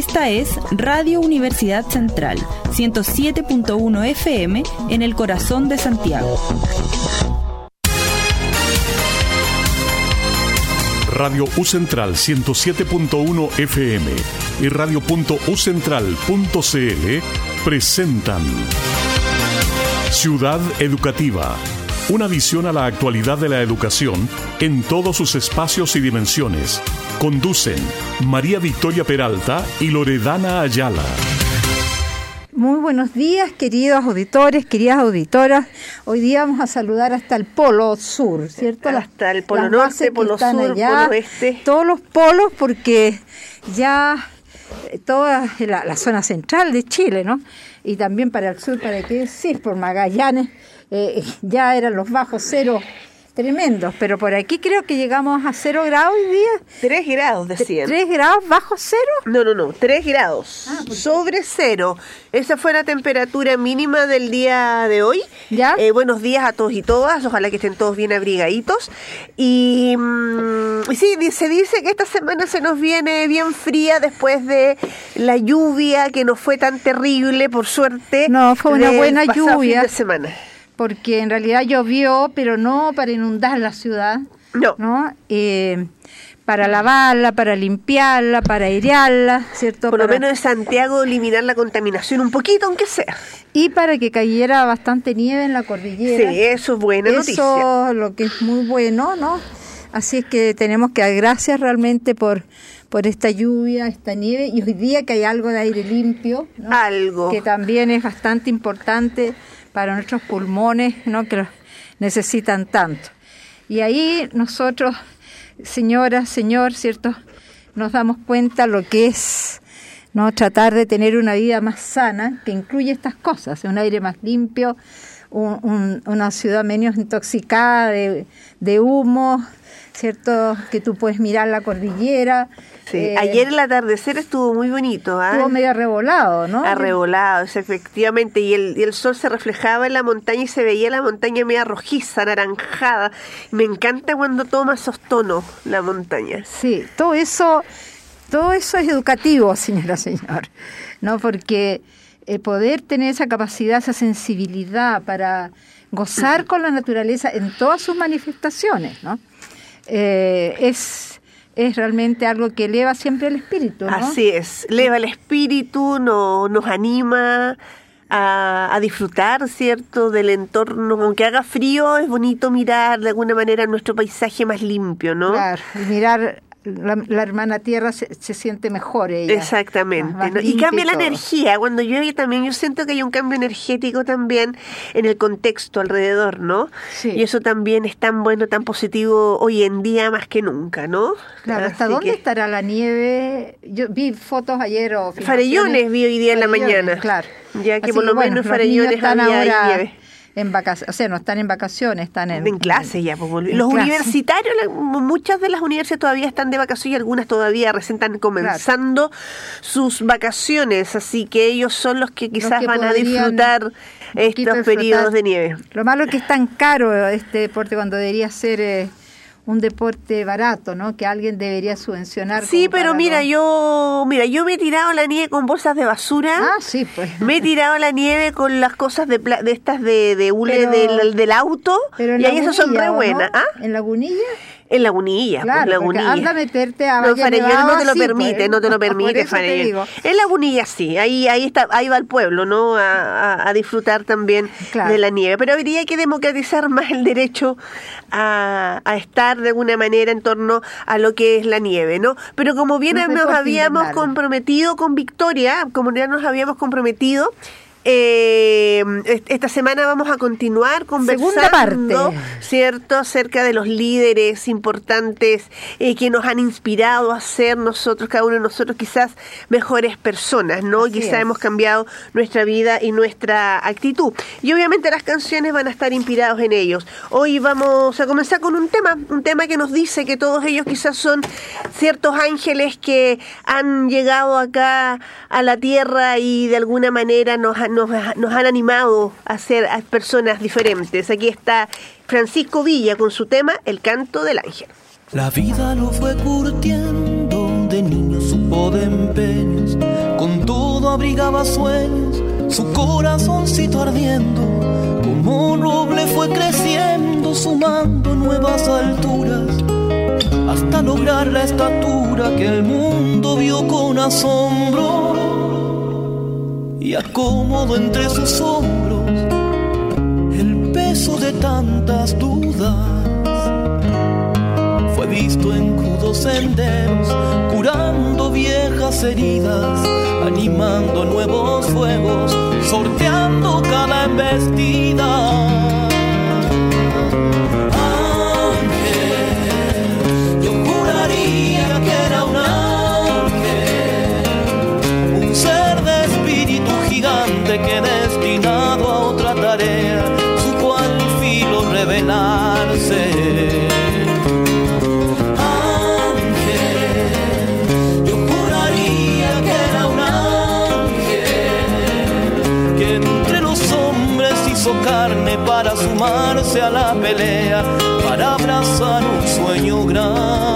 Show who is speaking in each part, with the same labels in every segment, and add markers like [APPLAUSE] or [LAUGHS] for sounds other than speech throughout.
Speaker 1: Esta es Radio Universidad Central, 107.1 FM en el corazón de Santiago.
Speaker 2: Radio U Central 107.1 FM y radio.ucentral.cl presentan Ciudad Educativa, una visión a la actualidad de la educación en todos sus espacios y dimensiones. Conducen María Victoria Peralta y Loredana Ayala.
Speaker 3: Muy buenos días, queridos auditores, queridas auditoras. Hoy día vamos a saludar hasta el Polo Sur, ¿cierto?
Speaker 4: Hasta el Polo Norte, Polo Sur, Polo Oeste.
Speaker 3: Todos los polos, porque ya eh, toda la, la, zona central de Chile, ¿no? Y también para el sur, para qué decir, por Magallanes, eh, ya eran los bajos cero tremendos, pero por aquí creo que llegamos a cero grados hoy día.
Speaker 4: Tres grados, decían.
Speaker 3: ¿Tres grados bajo cero?
Speaker 4: No, no, no, tres grados. Ah, sobre cero. Esa fue la temperatura mínima del día de hoy.
Speaker 3: ¿Ya?
Speaker 4: Eh, buenos días a todos y todas, ojalá que estén todos bien abrigaditos. Y, mm, sí, se dice que esta semana se nos viene bien fría después de la lluvia que no fue tan terrible, por suerte.
Speaker 3: No, fue una buena lluvia.
Speaker 4: de semana
Speaker 3: porque en realidad llovió, pero no para inundar la ciudad,
Speaker 4: no,
Speaker 3: ¿no? Eh, para lavarla, para limpiarla, para airearla, ¿cierto?
Speaker 4: Por
Speaker 3: lo
Speaker 4: menos en Santiago eliminar la contaminación un poquito, aunque sea.
Speaker 3: Y para que cayera bastante nieve en la cordillera.
Speaker 4: Sí, eso es buena noticia.
Speaker 3: Eso lo que es muy bueno, ¿no? Así es que tenemos que dar gracias realmente por, por esta lluvia, esta nieve, y hoy día que hay algo de aire limpio, ¿no?
Speaker 4: Algo.
Speaker 3: Que también es bastante importante para nuestros pulmones, ¿no? que los necesitan tanto. Y ahí nosotros, señora, señor, ¿cierto? Nos damos cuenta lo que es no tratar de tener una vida más sana, que incluye estas cosas, un aire más limpio, una ciudad menos intoxicada de humo, ¿cierto? Que tú puedes mirar la cordillera.
Speaker 4: Sí. Eh, Ayer el atardecer estuvo muy bonito. ¿ah?
Speaker 3: Estuvo medio arrebolado, ¿no?
Speaker 4: Arrebolado, efectivamente. Y el, y el sol se reflejaba en la montaña y se veía la montaña media rojiza, anaranjada. Me encanta cuando toma esos tonos la montaña.
Speaker 3: Sí, todo eso, todo eso es educativo, [LAUGHS] señora, señor. ¿No? Porque el poder tener esa capacidad, esa sensibilidad para gozar con la naturaleza en todas sus manifestaciones, ¿no? Eh, es, es realmente algo que eleva siempre el espíritu. ¿no?
Speaker 4: Así es, eleva el espíritu, no, nos anima a, a, disfrutar, ¿cierto?, del entorno. Aunque haga frío, es bonito mirar de alguna manera nuestro paisaje más limpio, ¿no?
Speaker 3: Claro, y mirar la, la, hermana tierra se, se, siente mejor ella.
Speaker 4: Exactamente. Más, más ¿no? Y cambia y la energía. Cuando llueve también yo siento que hay un cambio energético también en el contexto alrededor, ¿no?
Speaker 3: Sí.
Speaker 4: Y eso también es tan bueno, tan positivo hoy en día más que nunca, ¿no?
Speaker 3: Claro, ¿hasta Así dónde que... estará la nieve? Yo vi fotos ayer o
Speaker 4: Farellones vi hoy día en la mañana.
Speaker 3: Claro.
Speaker 4: Ya que Así por lo bueno, menos Farellones había
Speaker 3: ahora...
Speaker 4: nieve
Speaker 3: en vacaciones, o sea, no están en vacaciones, están en,
Speaker 4: en clase ya. Pues, los clase. universitarios, muchas de las universidades todavía están de vacaciones y algunas todavía recién están comenzando claro. sus vacaciones, así que ellos son los que quizás los que van a disfrutar estos periodos de nieve.
Speaker 3: Lo malo es que es tan caro este deporte cuando debería ser... Eh, un deporte barato, ¿no? Que alguien debería subvencionar.
Speaker 4: Sí, pero mira, yo mira, yo me he tirado la nieve con bolsas de basura.
Speaker 3: Ah, sí, pues.
Speaker 4: Me he tirado la nieve con las cosas de, de estas de, de hule pero, del, del, auto
Speaker 3: pero
Speaker 4: y ahí esas son re buenas.
Speaker 3: ¿no?
Speaker 4: ¿Ah?
Speaker 3: ¿En Lagunilla?
Speaker 4: En Lagunilla,
Speaker 3: claro,
Speaker 4: pues Lagunilla.
Speaker 3: Anda a meterte a
Speaker 4: No, te lo
Speaker 3: sí,
Speaker 4: permite,
Speaker 3: pues,
Speaker 4: no te lo [LAUGHS] permite, Farellón. En Lagunilla sí, ahí ahí está, ahí va el pueblo, ¿no? A, a, a disfrutar también
Speaker 3: claro.
Speaker 4: de la nieve. Pero habría que democratizar más el derecho a, a, estar de alguna manera en torno a lo que es la nieve, ¿no? Pero como bien
Speaker 3: no
Speaker 4: nos habíamos comprometido con Victoria, como ya nos habíamos comprometido, eh, esta semana vamos a continuar conversando, ¿cierto?, acerca de los líderes importantes eh, que nos han inspirado a ser nosotros, cada uno de nosotros, quizás mejores personas, ¿no?
Speaker 3: Así
Speaker 4: quizás
Speaker 3: es.
Speaker 4: hemos cambiado nuestra vida y nuestra actitud. Y obviamente las canciones van a estar inspirados en ellos. Hoy vamos a comenzar con un tema, un tema que nos dice que todos ellos quizás son ciertos ángeles que han llegado acá a la tierra y de alguna manera nos han nos, han animado a ser personas diferentes. Aquí está Francisco Villa con su tema El canto del ángel.
Speaker 5: La vida lo fue curtiendo de niño su tiempo de empeños, con todo abrigaba sueños, su corazoncito ardiendo, como un roble fue creciendo, sumando nuevas alturas, hasta lograr la estatura que el mundo vio con asombro y acomodo entre sus hombros el peso de tantas dudas visto en crudos senderos, curando viejas heridas, animando nuevos fuegos, sorteando cada embestida. Sumarse a la pelea para abrazar un sueño grande.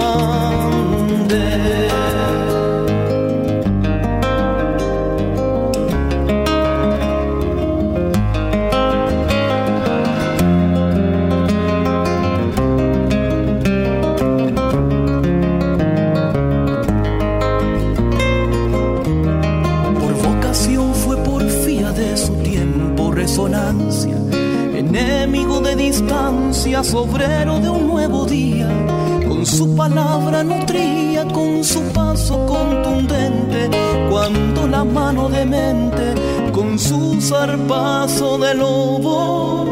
Speaker 5: Obrero de un nuevo día, con su palabra nutría, con su paso contundente, cuando la mano de mente, con su zarpazo de lobo,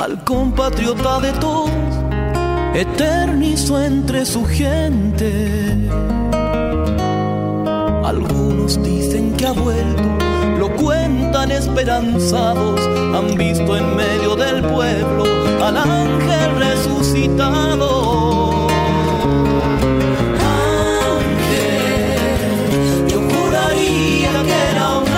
Speaker 5: al compatriota de todos, eternizo entre su gente. Algunos dicen que ha vuelto, lo cuentan esperanzados, han visto en medio del pueblo al ángel resucitado. Ángel, yo juraría que era un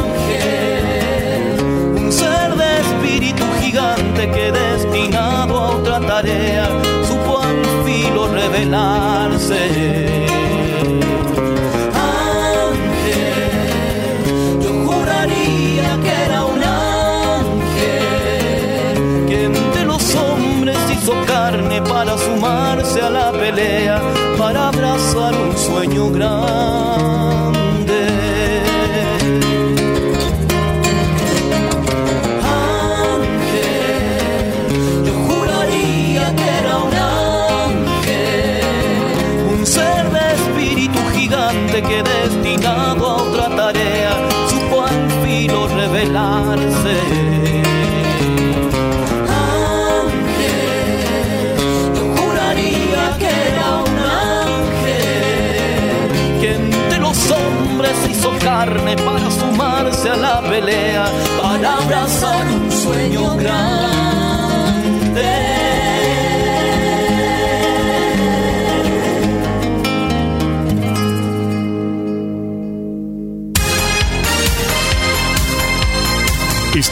Speaker 5: ángel, un ser de espíritu gigante que destinado a otra tarea supo al filo revelarse.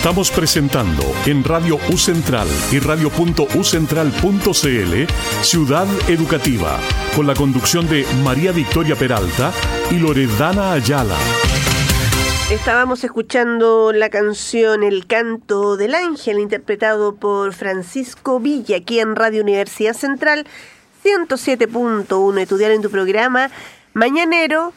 Speaker 2: Estamos presentando en Radio U Central y radio.ucentral.cl Ciudad Educativa, con la conducción de María Victoria Peralta y Loredana Ayala.
Speaker 4: Estábamos escuchando la canción El canto del ángel, interpretado por Francisco Villa, aquí en Radio Universidad Central 107.1, estudiar en tu programa Mañanero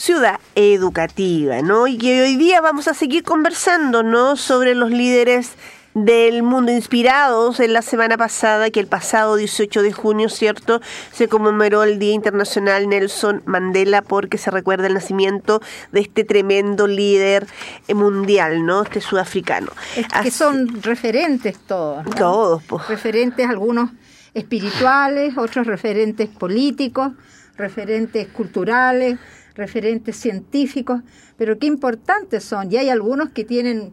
Speaker 4: ciudad educativa, ¿no? Y que hoy día vamos a seguir conversando, ¿no? Sobre los líderes del mundo inspirados en la semana pasada, que el pasado 18 de junio, ¿cierto? Se conmemoró el Día Internacional Nelson Mandela porque se recuerda el nacimiento de este tremendo líder mundial, ¿no? Este sudafricano.
Speaker 3: Es que son referentes todos.
Speaker 4: Todos, pues.
Speaker 3: Referentes algunos espirituales, otros referentes políticos, referentes culturales, referentes científicos, pero qué importantes son. Y hay algunos que tienen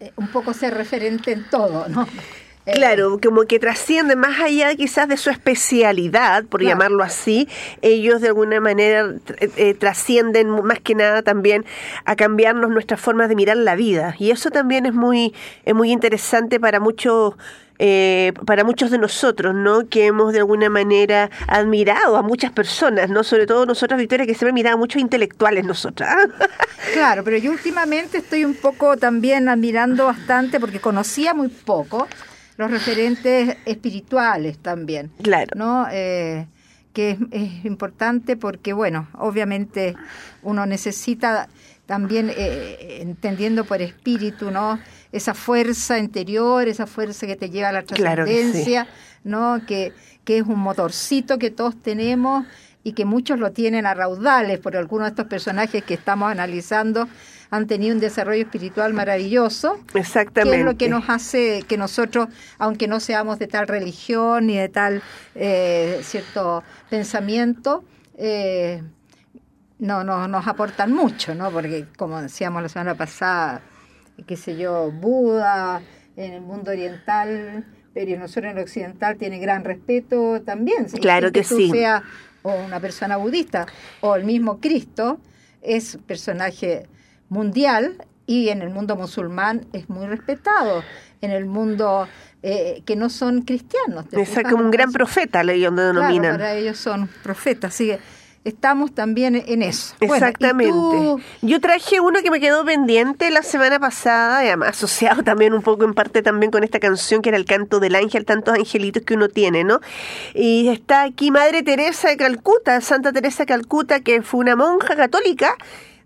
Speaker 3: eh, un poco ser referente en todo, ¿no? Eh,
Speaker 4: Claro, como que trascienden más allá quizás de su especialidad, por
Speaker 3: Claro.
Speaker 4: llamarlo así, ellos de alguna manera eh, eh, trascienden más que nada también a cambiarnos nuestras formas de mirar la vida. Y eso también es muy, es muy interesante para muchos eh, para muchos de nosotros, ¿no? Que hemos de alguna manera admirado a muchas personas, ¿no? Sobre todo nosotras, Victoria, que siempre mirado a muchos intelectuales nosotras. [LAUGHS]
Speaker 3: Claro, pero yo últimamente estoy un poco también admirando bastante porque conocía muy poco los referentes espirituales también.
Speaker 4: Claro.
Speaker 3: ¿no? Eh, que es, es importante porque, bueno, obviamente uno necesita también, eh, entendiendo por espíritu, ¿no? Esa fuerza interior, esa fuerza que te lleva a la
Speaker 4: Claro que sí.
Speaker 3: trascendencia, ¿no? Que, que es un motorcito que todos tenemos y que muchos lo tienen a raudales, por algunos de estos personajes que estamos analizando han tenido un desarrollo espiritual maravilloso
Speaker 4: Exactamente.
Speaker 3: que es lo que nos hace que nosotros, aunque no seamos de tal religión ni de tal eh, cierto pensamiento, eh, no, no nos aportan mucho, ¿no? Porque como decíamos la semana pasada, qué sé yo, Buda en el mundo oriental, pero nosotros en el occidental tiene gran respeto también.
Speaker 4: Claro
Speaker 3: sin
Speaker 4: que
Speaker 3: tú
Speaker 4: sí.
Speaker 3: seas o una persona budista o el mismo Cristo es personaje mundial y en el mundo musulmán es muy respetado. En el mundo eh, que no son cristianos. ¿te
Speaker 4: Exacto,
Speaker 3: fijas?
Speaker 4: como un gran profeta, le
Speaker 3: Claro,
Speaker 4: denominan.
Speaker 3: para ellos son profetas. Así que estamos también en eso. Bueno, ¿y
Speaker 4: Exactamente. Yo traje uno que me quedó pendiente la semana pasada, y además asociado [LAUGHS] también un poco en parte también con esta canción que era el canto del ángel, tantos angelitos que uno tiene, ¿no? Y está aquí Madre Teresa de Calcuta, Santa Teresa de Calcuta, que fue una monja católica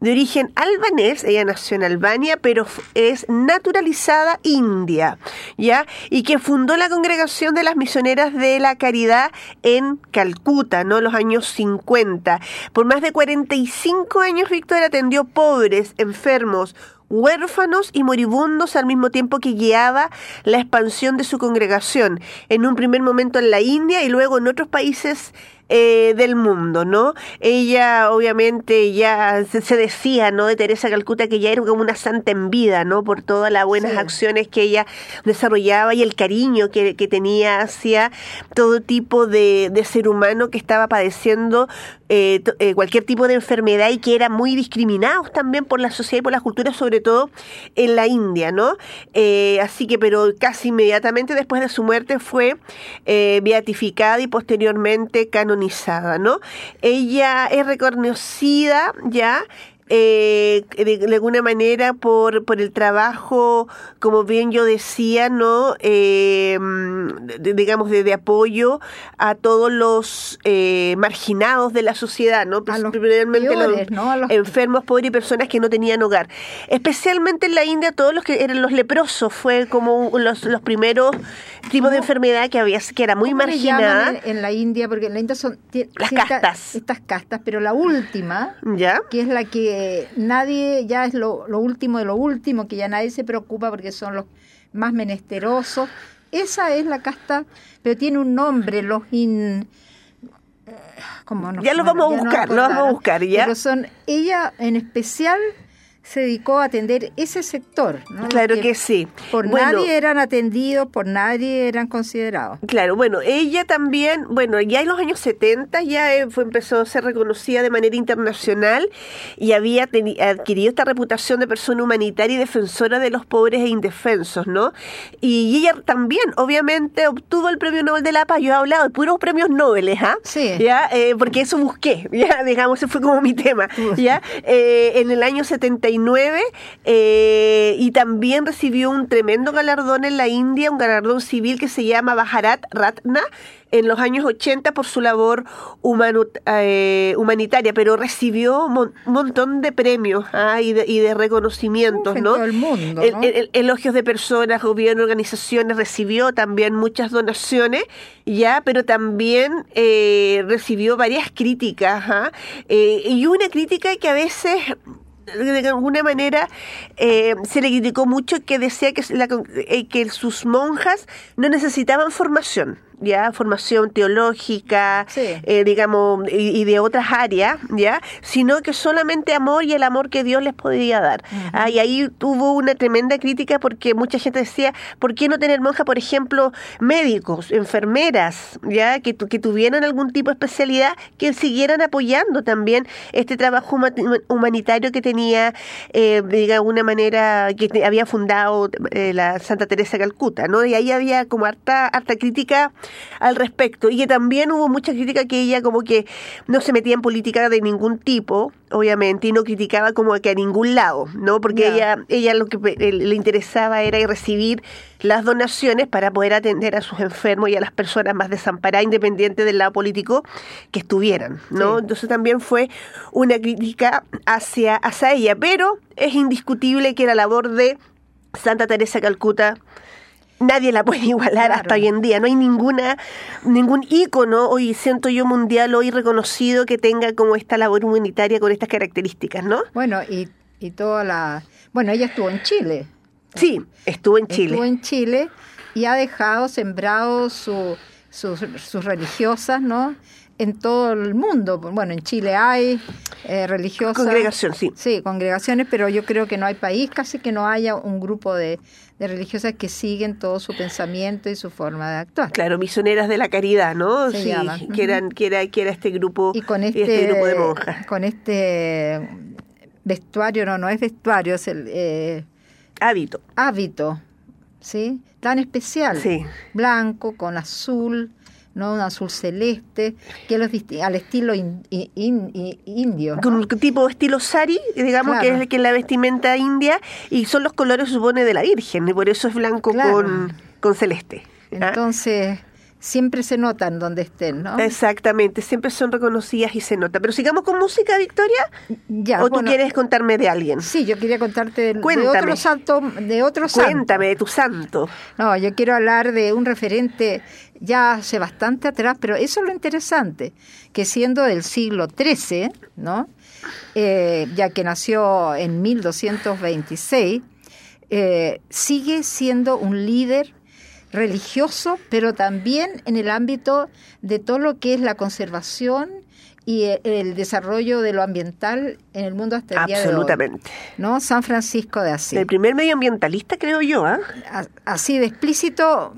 Speaker 4: de origen albanés, ella nació en Albania, pero es naturalizada india, ¿ya? Y que fundó la congregación de las misioneras de la caridad en Calcuta, ¿no? Los años 50. Por más de 45 años, Víctor atendió pobres, enfermos, huérfanos y moribundos al mismo tiempo que guiaba la expansión de su congregación, en un primer momento en la India y luego en otros países eh, del mundo, ¿no? Ella obviamente ya se, se decía, ¿no? De Teresa Calcuta que ya era como una santa en vida, ¿no? Por todas las buenas
Speaker 3: Sí.
Speaker 4: acciones que ella desarrollaba y el cariño que, que tenía hacia todo tipo de, de ser humano que estaba padeciendo eh, eh, cualquier tipo de enfermedad y que eran muy discriminados también por la sociedad y por la cultura, sobre todo en la India, ¿no? Así que, pero casi inmediatamente después de su muerte fue beatificada y posteriormente canonizada, ¿no? Ella es reconocida ya eh, de, de alguna manera por, por el trabajo, como bien yo decía, ¿no? Eh, de- digamos, de, de apoyo a todos los eh, marginados de la sociedad, ¿no?
Speaker 3: A los
Speaker 4: Principalmente
Speaker 3: peores, ¿no? A los-
Speaker 4: enfermos, pobres y personas que no tenían hogar. Especialmente en la India, todos los que eran los leprosos fue como los, los primeros tipos de enfermedad que había, que era muy
Speaker 3: ¿Cómo le
Speaker 4: marginada.
Speaker 3: en, en la India? Porque en la India son
Speaker 4: Las castas.
Speaker 3: Estas castas, pero la última,
Speaker 4: ¿Ya?
Speaker 3: que es la que nadie, ya es lo, lo último de lo último, que ya nadie se preocupa porque son los más menesterosos. Esa es la casta, pero tiene un nombre, los in... eh, ¿cómo no?
Speaker 4: Ya lo vamos a
Speaker 3: ya no
Speaker 4: buscar, lo vamos a buscar, ¿ya?
Speaker 3: Pero son, ella en especial se dedicó a atender ese sector. ¿no?
Speaker 4: Claro que sí.
Speaker 3: Por
Speaker 4: Bueno,
Speaker 3: nadie eran atendidos, por nadie eran considerados.
Speaker 4: Claro, bueno, ella también, bueno, ya en los años 70 ya eh, fue, empezó a ser reconocida de manera internacional y había adquirido esta reputación de persona humanitaria y defensora de los pobres e indefensos, ¿no? Y ella también, obviamente, obtuvo el premio Nobel de la Paz. Yo he hablado de puros premios Nobel, ¿ah?
Speaker 3: Sí.
Speaker 4: Ya, eh, porque eso busqué, [LAUGHS] ya, digamos, ese fue como mi tema, ya. Eh, en el año 79 eh, y también recibió un tremendo galardón en la India, un galardón civil que se llama Bharat Ratna en los años 80 por su labor eh, humanitaria, pero recibió mon- un montón de premios ah, y, de, y de reconocimientos,
Speaker 3: Uf, en
Speaker 4: ¿no?
Speaker 3: todo el mundo, ¿no?
Speaker 4: el- el- elogios de personas, gobierno, organizaciones, recibió también muchas donaciones, ya, pero también eh, recibió varias críticas, ¿ah? Eh, y una crítica que a veces de alguna manera eh, se le criticó mucho que decía que, la eh, que sus monjas no necesitaban formación. Ya formación teológica,
Speaker 3: Sí.
Speaker 4: eh, digamos, y, y de otras áreas, ya, sino que solamente amor y el amor que Dios les podía dar. Ah, y ahí tuvo una tremenda crítica porque mucha gente decía, ¿por qué no tener monjas, por ejemplo, médicos, enfermeras, ya, que, tu- que tuvieran algún tipo de especialidad, que siguieran apoyando también este trabajo huma- humanitario que tenía, eh, de alguna manera, que había fundado eh, la Santa Teresa de Calcuta, ¿no? Y ahí había como harta, harta crítica al respecto. Y que también hubo mucha crítica que ella como que no se metía en política de ningún tipo, obviamente, y no criticaba como que a ningún lado, ¿no? Porque ella, ella lo que eh, le interesaba era recibir las donaciones para poder atender a sus enfermos y a las personas más desamparadas, independiente del lado político que estuvieran, ¿no?
Speaker 3: Sí.
Speaker 4: Entonces también fue una crítica hacia, hacia ella, pero es indiscutible que la labor de Santa Teresa Calcuta nadie la puede [LAUGHS] igualar
Speaker 3: Claro.
Speaker 4: hasta hoy en día. No hay ninguna ningún ícono hoy siento yo mundial hoy reconocido que tenga como esta labor humanitaria con estas características, ¿no?
Speaker 3: Bueno, y, y toda la... Bueno, ella estuvo en Chile.
Speaker 4: Sí, estuvo en Chile.
Speaker 3: Estuvo en Chile y ha dejado sembrado su, sus, sus religiosas, ¿no? En todo el mundo. Bueno, en Chile hay eh, religiosas.
Speaker 4: Congregación, sí.
Speaker 3: Sí, congregaciones, pero yo creo que no hay país casi que no haya un grupo de, de religiosas que siguen todo su pensamiento y su forma de actuar.
Speaker 4: Claro, misioneras de la caridad, ¿no?
Speaker 3: Se
Speaker 4: sí,
Speaker 3: llama.
Speaker 4: que eran, que era, que era este grupo
Speaker 3: Y con
Speaker 4: y
Speaker 3: este,
Speaker 4: grupo de monjas.
Speaker 3: con este vestuario, no, no es vestuario, es el eh,
Speaker 4: Hábito.
Speaker 3: hábito, ¿sí? Tan especial.
Speaker 4: Sí.
Speaker 3: Blanco con azul, ¿no? Un azul celeste, que los al estilo in- in- in- indio. ¿no?
Speaker 4: Con un tipo estilo sari, digamos que es que es la vestimenta india, y son los colores, supone, de la Virgen, y por eso es blanco
Speaker 3: Claro.
Speaker 4: con, con celeste. ¿ah?
Speaker 3: Entonces, siempre se notan donde estén, ¿no?
Speaker 4: Exactamente, siempre son reconocidas y se nota. Pero sigamos con música, Victoria.
Speaker 3: Ya,
Speaker 4: ¿O tú quieres contarme de alguien?
Speaker 3: Sí, yo quería contarte de, de otro santo, de otro santo.
Speaker 4: Cuéntame de tu santo.
Speaker 3: No, yo quiero hablar de un referente ya hace bastante atrás, pero eso es lo interesante, que siendo del siglo XIII, ¿no? Eh, ya que nació en 1226, eh, sigue siendo un líder religioso, pero también en el ámbito de todo lo que es la conservación y el, el desarrollo de lo ambiental en el mundo hasta el día de hoy.
Speaker 4: Absolutamente.
Speaker 3: ¿no? San Francisco de Asís.
Speaker 4: El primer medioambientalista, creo yo, ¿ah?
Speaker 3: Así de explícito,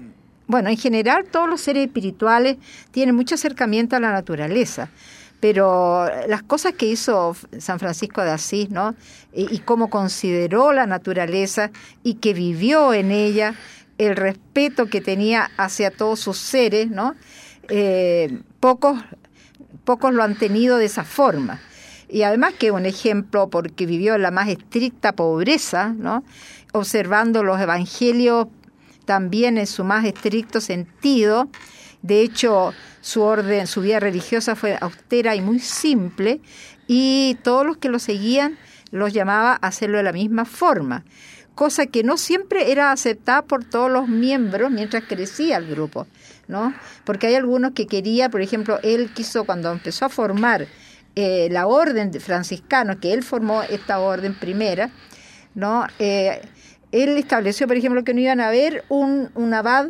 Speaker 3: bueno, en general todos los seres espirituales tienen mucho acercamiento a la naturaleza, pero las cosas que hizo San Francisco de Asís, ¿no? Y, cómo consideró la naturaleza y que vivió en ella, el respeto que tenía hacia todos sus seres, ¿no? Eh, pocos, pocos lo han tenido de esa forma. Y además que un ejemplo porque vivió en la más estricta pobreza, ¿no? observando los evangelios también en su más estricto sentido. De hecho, su orden, su vida religiosa fue austera y muy simple, y todos los que lo seguían los llamaba a hacerlo de la misma forma, cosa que no siempre era aceptada por todos los miembros mientras crecía el grupo, ¿no? Porque hay algunos que quería, por ejemplo, él quiso cuando empezó a formar eh, la orden de franciscanos, que él formó esta orden primera, ¿no? Eh, él estableció, por ejemplo, que no iban a haber un, un abad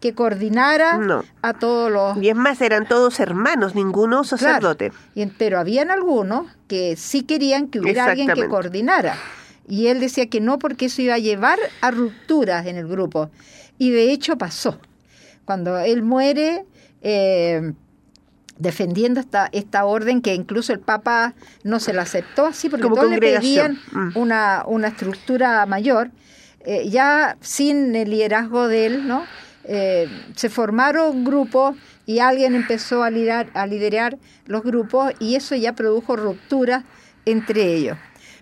Speaker 3: que coordinara
Speaker 4: No.
Speaker 3: a todos los...
Speaker 4: Y es más, eran todos hermanos, ninguno sacerdote.
Speaker 3: Claro. Y en- pero habían algunos que sí querían que hubiera alguien que coordinara. Y él decía que no porque eso iba a llevar a rupturas en el grupo. Y de hecho pasó. Cuando él muere, eh, defendiendo esta, esta orden que incluso el Papa no se la aceptó así porque
Speaker 4: Como
Speaker 3: todos le pedían
Speaker 4: Mm.
Speaker 3: una, una estructura mayor, eh, ya sin el liderazgo de él, ¿no? Eh, se formaron grupos y alguien empezó a liderar, a liderar los grupos y eso ya produjo rupturas entre ellos.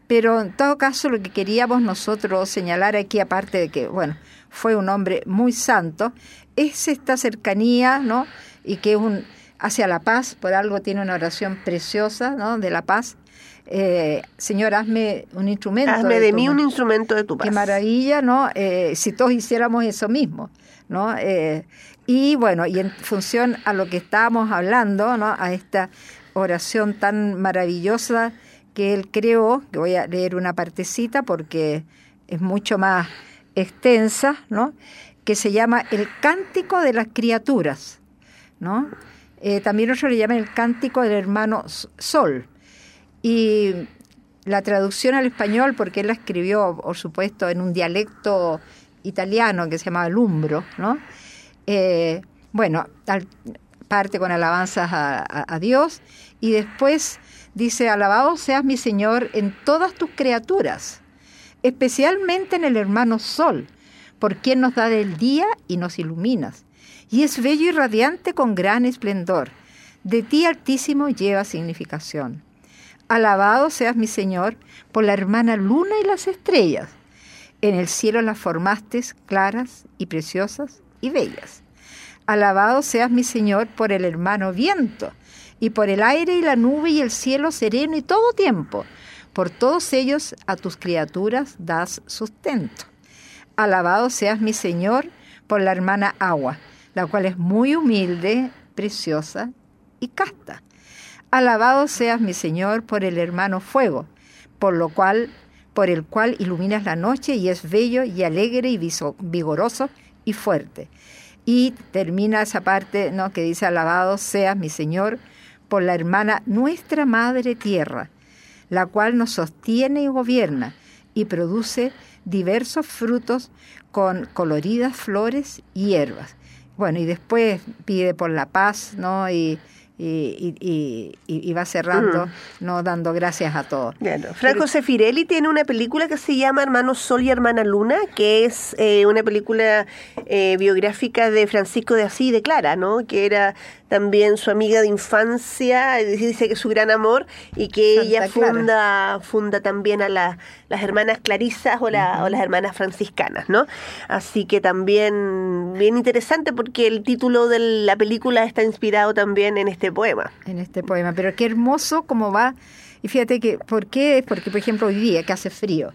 Speaker 3: Pero en todo caso lo que queríamos nosotros señalar aquí, aparte de que, bueno, fue un hombre muy santo, es esta cercanía, ¿no? Y que es un hacia la paz, por algo tiene una oración preciosa, ¿no? De la paz. Eh, señor, hazme un instrumento.
Speaker 4: Hazme de mí un instrumento de tu paz.
Speaker 3: Qué maravilla, ¿no? Eh, si todos hiciéramos eso mismo, ¿no? Eh, y bueno, y en función a lo que estábamos hablando, ¿no? A esta oración tan maravillosa que él creó, que voy a leer una partecita porque es mucho más extensa, ¿no? Que se llama El Cántico de las Criaturas. ¿no? Eh, también otros le llaman el cántico del hermano Sol. Y la traducción al español, porque él la escribió, por supuesto, en un dialecto italiano que se llamaba Lumbro, ¿no? Eh, bueno, parte con alabanzas a, Dios y después dice, alabado seas mi Señor en todas tus criaturas, especialmente en el hermano Sol, por quien nos da del día y nos iluminas, y es bello y radiante con gran esplendor. De ti altísimo lleva significación. Alabado seas mi Señor por la hermana luna y las estrellas. En el cielo las formaste claras y preciosas y bellas. Alabado seas mi Señor por el hermano viento, y por el aire y la nube y el cielo sereno y todo tiempo. Por todos ellos a tus criaturas das sustento. Alabado seas mi Señor por la hermana agua, la cual es muy humilde, preciosa y casta. Alabado seas mi Señor por el hermano fuego, por lo cual por el cual iluminas la noche y es bello y alegre y vigoroso y fuerte. Y termina esa parte ¿no? que dice, alabado seas mi Señor por la hermana nuestra Madre Tierra, la cual nos sostiene y gobierna y produce diversos frutos con coloridas flores y hierbas. Bueno, y después pide por la paz, ¿no? Y, y, va cerrando, mm. no dando gracias a todos.
Speaker 4: Franco Sefirelli tiene una película que se llama Hermano Sol y Hermana Luna, que es eh, una película eh, biográfica de Francisco de Asís de Clara, ¿no? que era también su amiga de infancia, dice que es su gran amor, y que ella funda, funda también a las hermanas clarisas o, la, o las hermanas franciscanas, ¿no? Así que también bien interesante porque el título de la película está inspirado también en este poema.
Speaker 3: En este poema, pero qué hermoso cómo va. Y fíjate que, ¿por qué? Porque, por ejemplo, hoy día que hace frío,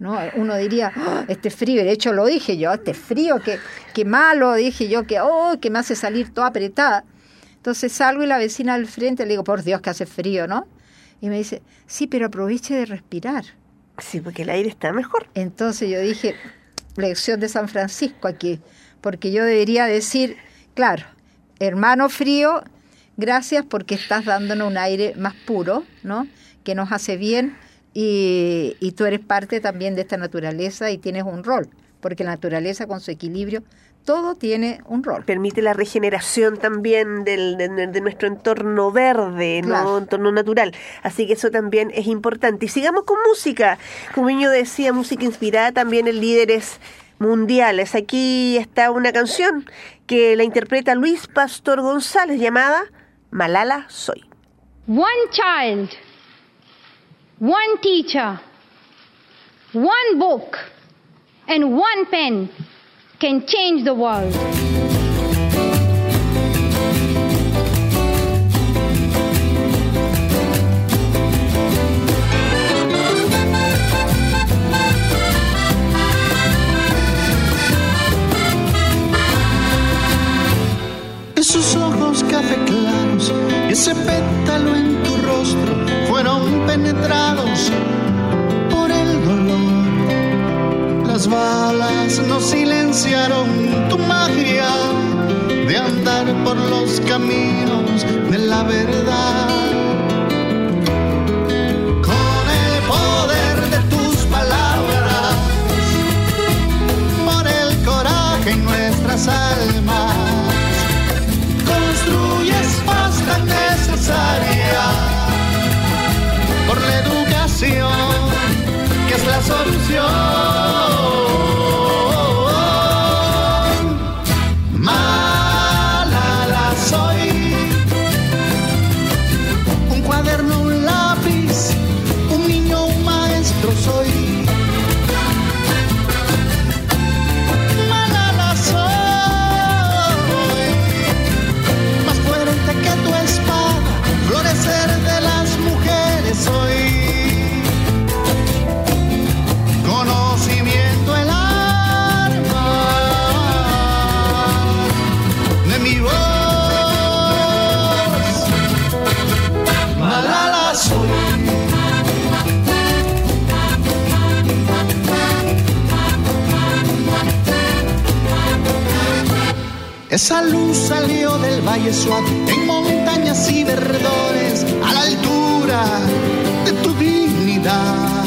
Speaker 3: ¿no? Uno diría, oh, este frío, de hecho lo dije yo, este frío, que, qué malo, dije yo, que, oh, que me hace salir toda apretada. Entonces salgo y la vecina al frente le digo, por Dios que hace frío, ¿no? Y me dice, sí, pero aproveche de respirar.
Speaker 4: Sí, porque el aire está mejor.
Speaker 3: Entonces yo dije, lección de San Francisco aquí, porque yo debería decir, claro, hermano frío, gracias porque estás dándonos un aire más puro, ¿no? Que nos hace bien y, y, tú eres parte también de esta naturaleza y tienes un rol, porque la naturaleza con su equilibrio, todo tiene un rol.
Speaker 4: Permite la regeneración también del, de, nuestro entorno verde, ¿no? entorno natural. Así que eso también es importante. Y sigamos con música. Como yo decía, música inspirada también en líderes mundiales. Aquí está una canción que la interpreta Luis Pastor González llamada Malala Soy.
Speaker 6: One child, one teacher, one book and one pen can change the world.
Speaker 7: Esos ojos café claros, ese pétalo en tu rostro fueron penetrados Las balas no silenciaron tu magia de andar por los caminos de la verdad. Con el poder de tus palabras, por el coraje en nuestras almas por la educación, que es la solución. Esa luz salió del valle suave, en montañas y verdores, a la altura de tu dignidad.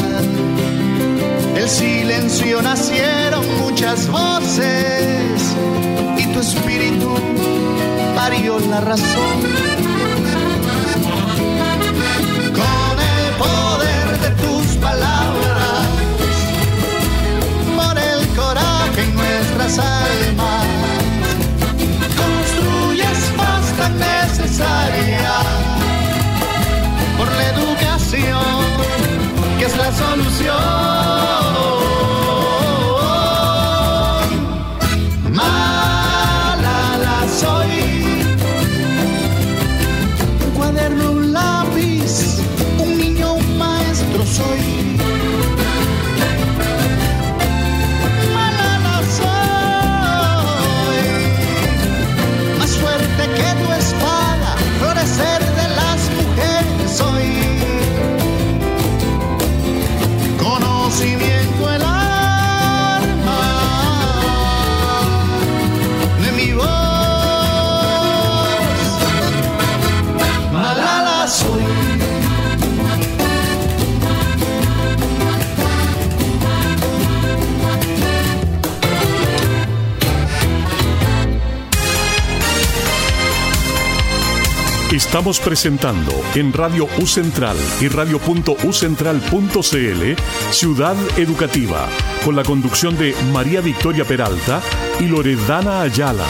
Speaker 7: Del silencio nacieron muchas voces y tu espíritu parió la razón. Con el poder de tus palabras, por el coraje en nuestras almas, solución.
Speaker 2: Estamos presentando en Radio U Central y radio.ucentral.cl Ciudad Educativa, con la conducción de María Victoria Peralta y Loredana Ayala.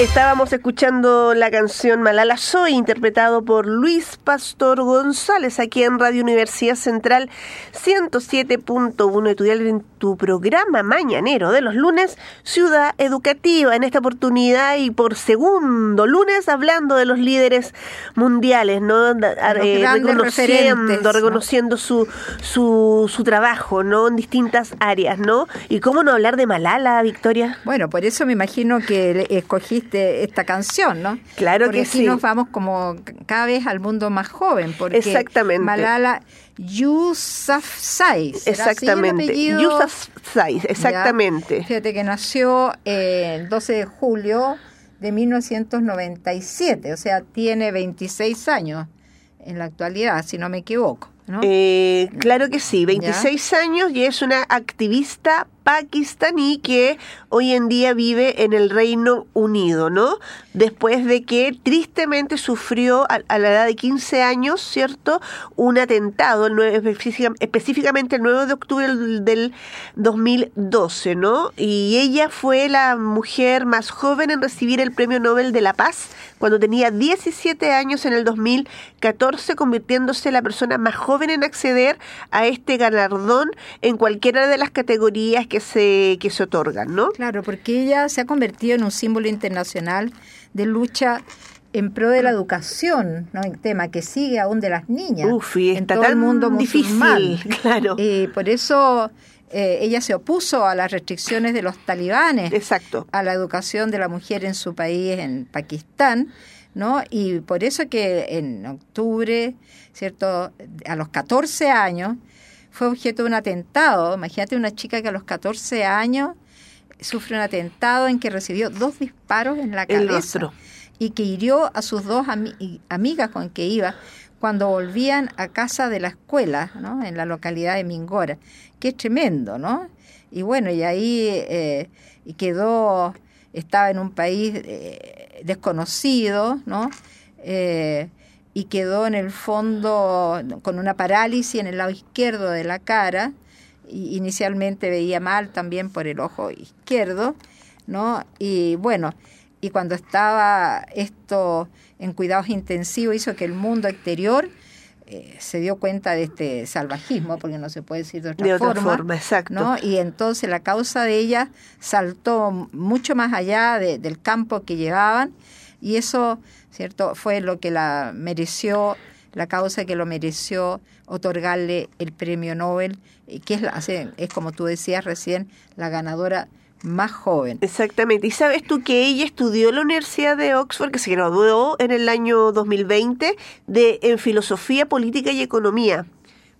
Speaker 4: Estábamos escuchando la canción Malala Soy, interpretado por Luis Pastor González, aquí en Radio Universidad Central 107.1, estudiar en tu programa mañanero de los lunes, Ciudad Educativa, en esta oportunidad y por segundo lunes, hablando de los líderes mundiales, ¿no? Eh, reconociendo, reconociendo su, su, su trabajo, ¿no? En distintas áreas, ¿no? Y cómo no hablar de Malala, Victoria.
Speaker 3: Bueno, por eso me imagino que le- escogiste esta canción, ¿no?
Speaker 4: Claro
Speaker 3: porque
Speaker 4: que
Speaker 3: aquí
Speaker 4: sí.
Speaker 3: nos vamos como cada vez al mundo más joven, porque
Speaker 4: Exactamente.
Speaker 3: Malala Yousafzai, ¿será así el
Speaker 4: Exactamente. Yousafzai, exactamente.
Speaker 3: Ya. Fíjate que nació eh, el 12 de julio de 1997, o sea, tiene 26 años en la actualidad, si no me equivoco. ¿no?
Speaker 4: Eh, claro que sí, 26 años y es una activista pakistaní que hoy en día vive en el Reino Unido, ¿no? Después de que tristemente sufrió a, la edad de 15 años, ¿cierto? Un atentado, específicamente el 9 de octubre del, del 2012, ¿no? Y ella fue la mujer más joven en recibir el Premio Nobel de la Paz cuando tenía 17 años en el 2014, convirtiéndose la persona más joven en acceder a este galardón en cualquiera de las categorías que se, que se otorgan, ¿no?
Speaker 3: Claro, porque ella se ha convertido en un símbolo internacional de lucha en pro de la educación, ¿no? Un tema que sigue aún de las niñas
Speaker 4: Uf, y
Speaker 3: en
Speaker 4: está
Speaker 3: todo el mundo musulmán.
Speaker 4: difícil, [LAUGHS] claro.
Speaker 3: Y por eso eh, ella se opuso a las restricciones de los talibanes
Speaker 4: Exacto.
Speaker 3: a la educación de la mujer en su país, en Pakistán, ¿no? Y por eso que en octubre, ¿cierto? A los 14 años fue objeto de un atentado. Imagínate una chica que a los 14 años sufre un atentado en que recibió dos disparos en la cabeza y que hirió a sus dos ami- amigas con que iba cuando volvían a casa de la escuela, ¿no? En la localidad de Mingora. Que es tremendo, ¿no? Y bueno, y ahí eh, y quedó, estaba en un país eh, desconocido, ¿no? Eh, y quedó en el fondo con una parálisis en el lado izquierdo de la cara. Y inicialmente veía mal también por el ojo izquierdo, ¿no? Y bueno, y cuando estaba esto en cuidados intensivos hizo que el mundo exterior eh, se dio cuenta de este salvajismo, porque no se puede decir de otra,
Speaker 4: De otra
Speaker 3: forma,
Speaker 4: forma, exacto.
Speaker 3: ¿no? Y entonces la causa de ella saltó mucho más allá de- del campo que llevaban y eso, ¿cierto? Fue lo que la mereció, la causa que lo mereció otorgarle el premio Nobel, que es, la- es como tú decías recién, la ganadora más joven.
Speaker 4: Exactamente. ¿Y sabes tú que ella estudió en la Universidad de Oxford, que se graduó en el año 2020 de, en Filosofía, Política y Economía?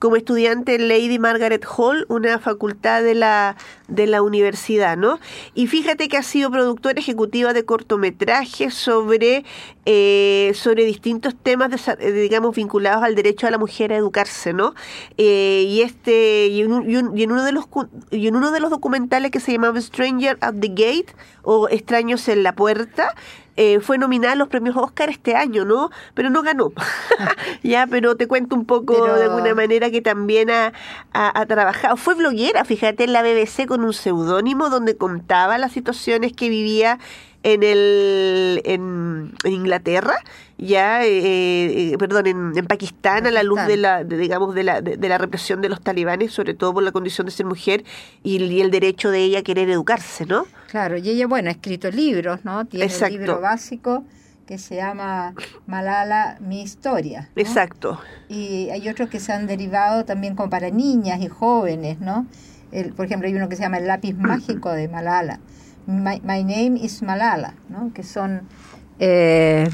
Speaker 4: Como estudiante en Lady Margaret Hall, una facultad de la, de la universidad, ¿no? Y fíjate que ha sido productora ejecutiva de cortometrajes sobre, eh, sobre distintos temas, de, digamos, vinculados al derecho a la mujer a educarse, ¿no? Eh, y este en, y en uno de los y en uno de los documentales que se llamaba Stranger at the Gate o Extraños en la Puerta, eh, fue nominada a los premios Oscar este año, ¿no? Pero no ganó. [LAUGHS] ya, pero te cuento un poco de alguna manera que también ha, ha, trabajado. Fue bloguera, fíjate, en la BBC con un seudónimo donde contaba las situaciones que vivía en el en, Inglaterra ya eh, eh, perdón en, en, Pakistán a la luz de la digamos de la de, la represión de los talibanes sobre todo por la condición de ser mujer y, y, el derecho de ella a querer educarse no
Speaker 3: claro y ella bueno ha escrito libros no tiene un libro básico que se llama Malala mi historia
Speaker 4: exacto.
Speaker 3: Y hay otros que se han derivado también como para niñas y jóvenes no el, por ejemplo hay uno que se llama el lápiz [CLEARS THROAT] mágico de Malala My, Name is Malala, ¿no? que son eh,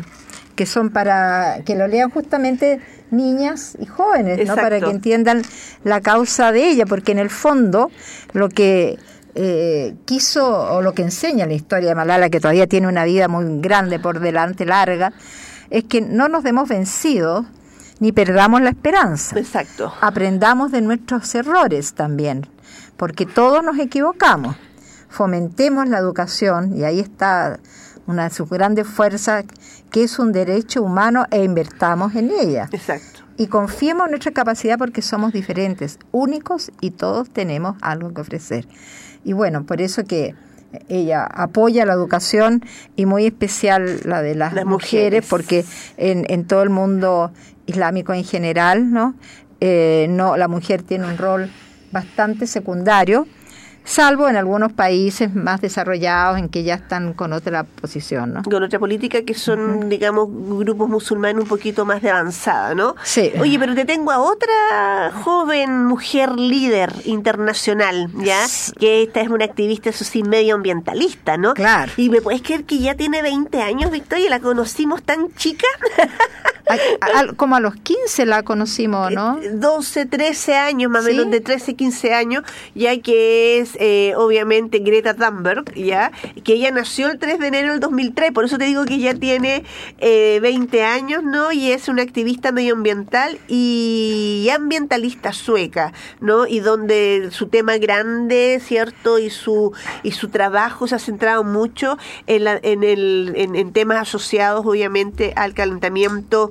Speaker 3: que son para que lo lean justamente niñas y jóvenes, ¿no? para que entiendan la causa de ella, porque en el fondo lo que eh, quiso o lo que enseña la historia de Malala, que todavía tiene una vida muy grande por delante, larga, es que no nos demos vencidos ni perdamos la esperanza.
Speaker 4: Exacto.
Speaker 3: Aprendamos de nuestros errores también, porque todos nos equivocamos fomentemos la educación, y ahí está una de sus grandes fuerzas, que es un derecho humano e invertamos en ella.
Speaker 4: Exacto.
Speaker 3: Y confiemos en nuestra capacidad porque somos diferentes, únicos y todos tenemos algo que ofrecer. Y bueno, por eso que ella apoya la educación y muy especial la de las, mujeres, porque en, en, todo el mundo islámico en general, ¿no? Eh, no, la mujer tiene un rol bastante secundario salvo en algunos países más desarrollados en que ya están con otra posición, ¿no?
Speaker 4: Con otra política que son, digamos, grupos musulmanes un poquito más de avanzada, ¿no?
Speaker 3: Sí.
Speaker 4: Oye, pero te tengo a otra joven mujer líder internacional, ¿ya? Que esta es una activista, eso sí, medioambientalista, ¿no?
Speaker 3: Claro.
Speaker 4: Y me puedes creer que ya tiene 20 años, Victoria, la conocimos tan chica. [LAUGHS]
Speaker 3: como a los 15 la conocimos, ¿no?
Speaker 4: 12, eh, 13 años, más o menos de 13, 15 años, ya que es eh, obviamente Greta Thunberg, ¿ya? Que ella nació el 3 de enero del 2003, por eso te digo que ella tiene eh, 20 años, ¿no? Y es una activista medioambiental y ambientalista sueca, ¿no? Y donde su tema grande, ¿cierto? Y su, y su trabajo se ha centrado mucho en, la, en, el, en temas asociados, obviamente, al calentamiento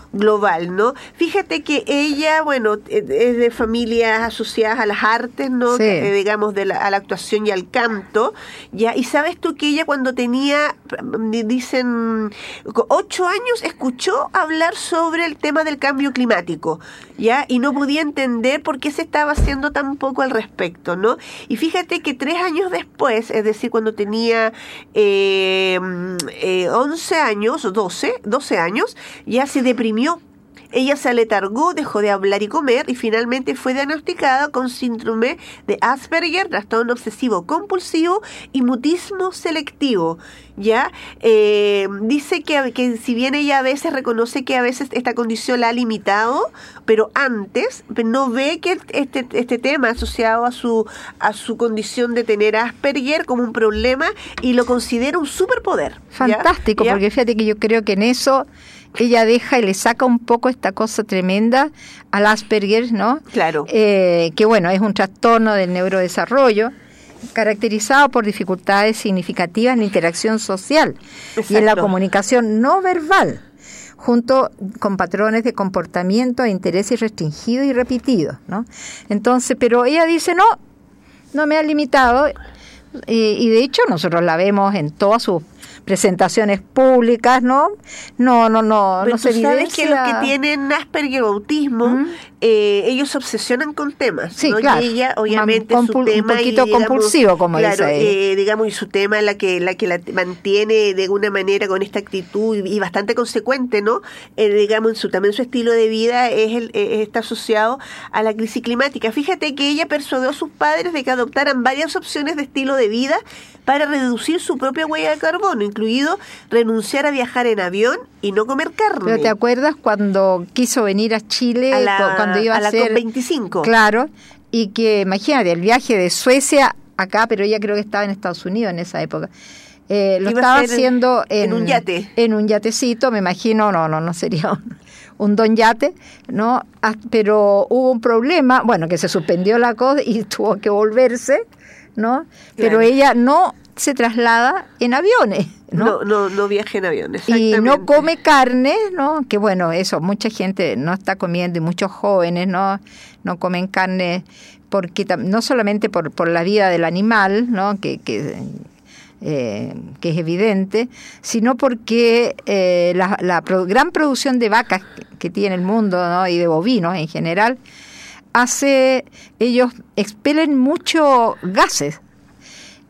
Speaker 4: global, ¿no? Fíjate que ella, bueno, es de familias asociadas a las artes, ¿no? Eh, digamos, de la, a la actuación y al canto, ¿ya? Y sabes tú que ella cuando tenía, mm, dicen, ocho años, escuchó hablar sobre el tema del cambio climático, ¿ya? Y no podía entender por qué se estaba haciendo tan poco al respecto, ¿no? Y fíjate que tres años después, es decir, cuando tenía eh, 11 mm, eh, años, o 12, 12 años, ya se deprimió ella se aletargó, dejó de hablar y comer y finalmente fue diagnosticada con síndrome de Asperger, trastorno obsesivo compulsivo y mutismo selectivo. ¿ya? Eh, dice que, que, si bien ella a veces reconoce que a veces esta condición la ha limitado, pero antes no ve que este, este tema asociado a su, a su condición de tener Asperger como un problema y lo considera un superpoder.
Speaker 3: Fantástico, porque fíjate que yo creo que en eso ella deja y le saca un poco esta cosa tremenda al Asperger, ¿no?
Speaker 4: Claro.
Speaker 3: Eh, que bueno, es un trastorno del neurodesarrollo caracterizado por dificultades significativas en la interacción social y en la comunicación no verbal, junto con patrones de comportamiento e intereses restringidos y repetidos, ¿no? Entonces, pero ella dice, no, no me ha limitado, y, y de hecho nosotros la vemos en todas sus presentaciones públicas, ¿no? No, no, no, no se
Speaker 4: sabes que los que tienen Asperger o autismo, eh, ellos se obsesionan con temas,
Speaker 3: sí,
Speaker 4: ¿no?
Speaker 3: Claro.
Speaker 4: Y ella, obviamente, su tema...
Speaker 3: Un poquito compulsivo, como dice
Speaker 4: eh, digamos, y su tema la que, la que la mantiene de alguna manera con esta actitud y, bastante consecuente, ¿no? Eh, digamos, en su, también su estilo de vida es el, está asociado a la crisis climática. Fíjate que ella persuadió a sus padres de que adoptaran varias opciones de estilo de vida para reducir su propia huella de carbono incluido, renunciar a viajar en avión y no comer carne.
Speaker 3: Pero ¿te acuerdas cuando quiso venir a Chile,
Speaker 4: A la-
Speaker 3: cu- cuando iba a,
Speaker 4: a la
Speaker 3: hacer...
Speaker 4: COP25.
Speaker 3: Claro, y que imagínate, el viaje de Suecia acá, pero ella creo que estaba en Estados Unidos en esa época. Eh, lo estaba
Speaker 4: ser en-
Speaker 3: haciendo
Speaker 4: en un yate.
Speaker 3: En un yatecito, me imagino, no, no, no sería un, un don yate, ¿no? Ah, Pero hubo un problema, bueno, que se suspendió la cosa y [LAUGHS] tuvo que volverse, ¿no? Pero ella no se traslada en aviones, ¿no?
Speaker 4: No, no, no viaje en avión.
Speaker 3: y no come carne, ¿no? Que bueno, eso, mucha gente no está comiendo y muchos jóvenes no, no comen carne porque no solamente por, por la vida del animal, ¿no? Que, que, eh, que es evidente, sino porque eh, la, la gran producción de vacas que tiene el mundo ¿no? y de bovinos en general hace ellos expelen muchos gases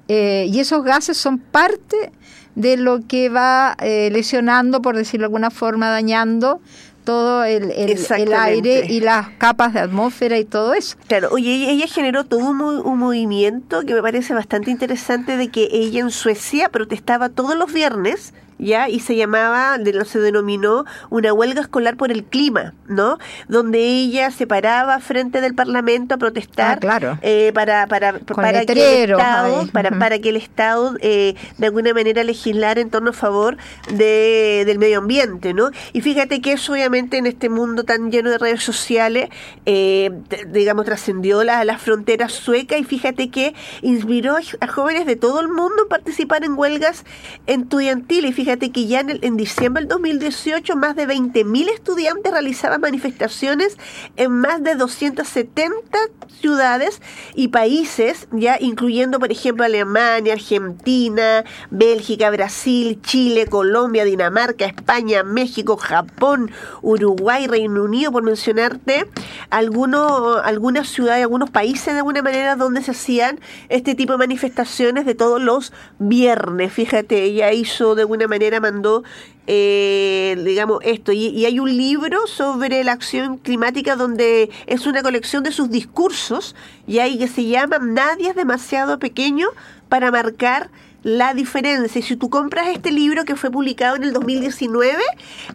Speaker 3: eh, y esos gases son parte de lo que va eh, lesionando, por decirlo de alguna forma, dañando todo el, el- aire y las capas de atmósfera y todo eso.
Speaker 4: Claro, oye, ella, generó todo un, un movimiento que me parece bastante interesante de que ella en Suecia protestaba todos los viernes, ¿ya? Y se llamaba, de se denominó una huelga escolar por el clima, ¿no? Donde ella se paraba frente del Parlamento a protestar
Speaker 3: Ah, claro.
Speaker 4: eh, para, para, para que el Estado, para, para que el Estado eh, de alguna manera legislara en torno a favor de, del medio ambiente, ¿no? Y fíjate que eso obviamente en este mundo tan lleno de redes sociales, eh, digamos, trascendió la- las fronteras suecas y fíjate que inspiró a, jóvenes de todo el mundo a participar en huelgas estudiantiles. Y que ya en diciembre del 2018 más de 20.000 estudiantes realizaban manifestaciones en más de 270 ciudades y países, ya incluyendo, por ejemplo, Alemania, Argentina, Bélgica, Brasil, Chile, Colombia, Dinamarca, España, México, Japón, Uruguay, Reino Unido, por mencionarte algunos, algunas ciudades, algunos países de alguna manera donde se hacían este tipo de manifestaciones de todos los viernes. Fíjate, ella hizo de alguna manera, mandó eh, digamos, esto. Y, hay un libro sobre la acción climática donde es una colección de sus discursos y ahí que se llama Nadie es demasiado pequeño para marcar la diferencia. Si tú compras este libro que fue publicado en el 2019,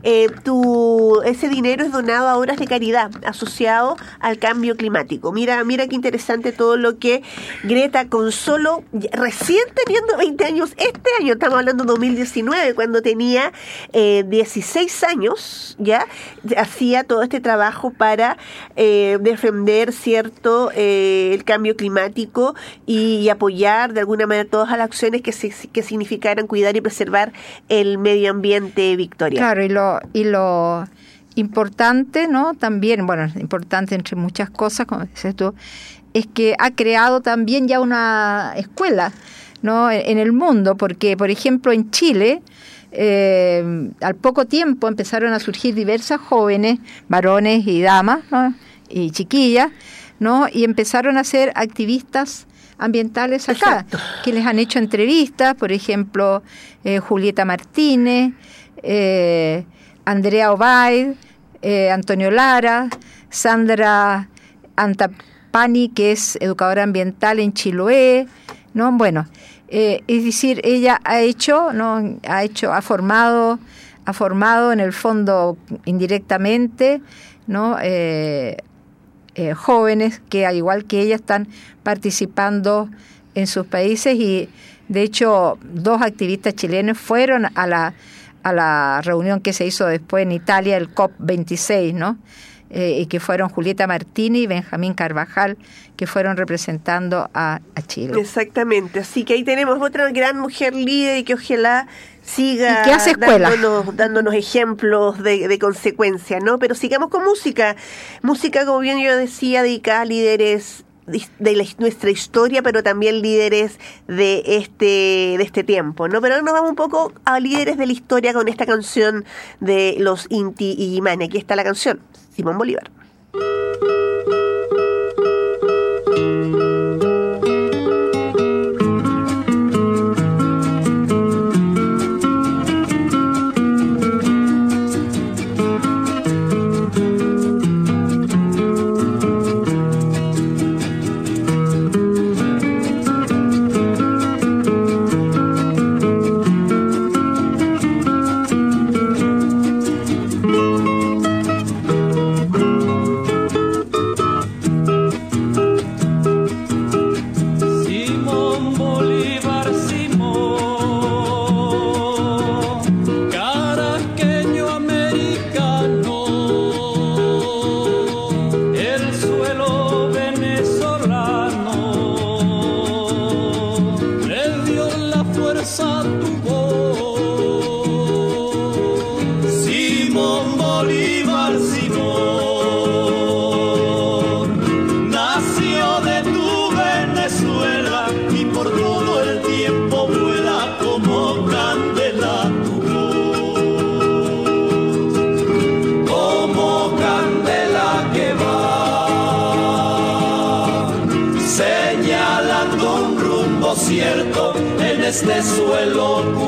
Speaker 4: eh, tu, ese dinero es donado a obras de caridad asociado al cambio climático. Mira, mira qué interesante todo lo que Greta con solo, recién teniendo 20 años, este año, estamos hablando de 2019, cuando tenía eh, 16 años, ya hacía todo este trabajo para eh, defender, cierto, eh, el cambio climático y, y apoyar de alguna manera todas las acciones que, que significaran cuidar y preservar el medio ambiente, Victoria.
Speaker 3: Claro, y lo, y lo importante, ¿no? También, bueno, importante entre muchas cosas, como dices tú, es que ha creado también ya una escuela, ¿no? En, el mundo, porque, por ejemplo, en Chile, eh, al poco tiempo empezaron a surgir diversas jóvenes, varones y damas, ¿no? Y chiquillas, ¿no? Y empezaron a ser activistas ambientales acá,
Speaker 4: Exacto.
Speaker 3: que les han hecho entrevistas, por ejemplo, eh, Julieta Martínez, eh, Andrea Obaid, eh, Antonio Lara, Sandra Antapani, que es educadora ambiental en Chiloé, ¿no? Bueno, es decir, ella ha hecho, ¿no? Ha hecho, ha formado, ha formado en el fondo indirectamente, ¿no? Eh, jóvenes que al igual que ella están participando en sus países y de hecho dos activistas chilenos fueron a la a la reunión que se hizo después en Italia el COP 26 no Eh, que fueron Julieta Martini y Benjamín Carvajal que fueron representando a, a Chile
Speaker 4: Exactamente, así que ahí tenemos otra gran mujer líder y que ojalá siga
Speaker 3: que hace escuela.
Speaker 4: dándonos, dándonos ejemplos de, de consecuencia, ¿no? Pero sigamos con música, música como bien yo decía, dedicada a líderes de la- nuestra historia, pero también líderes de este de este tiempo, ¿no? Pero ahora nos vamos un poco a líderes de la historia con esta canción de los Inti y Gimani. Aquí está la canción, Simón Bolívar.
Speaker 5: Este suelo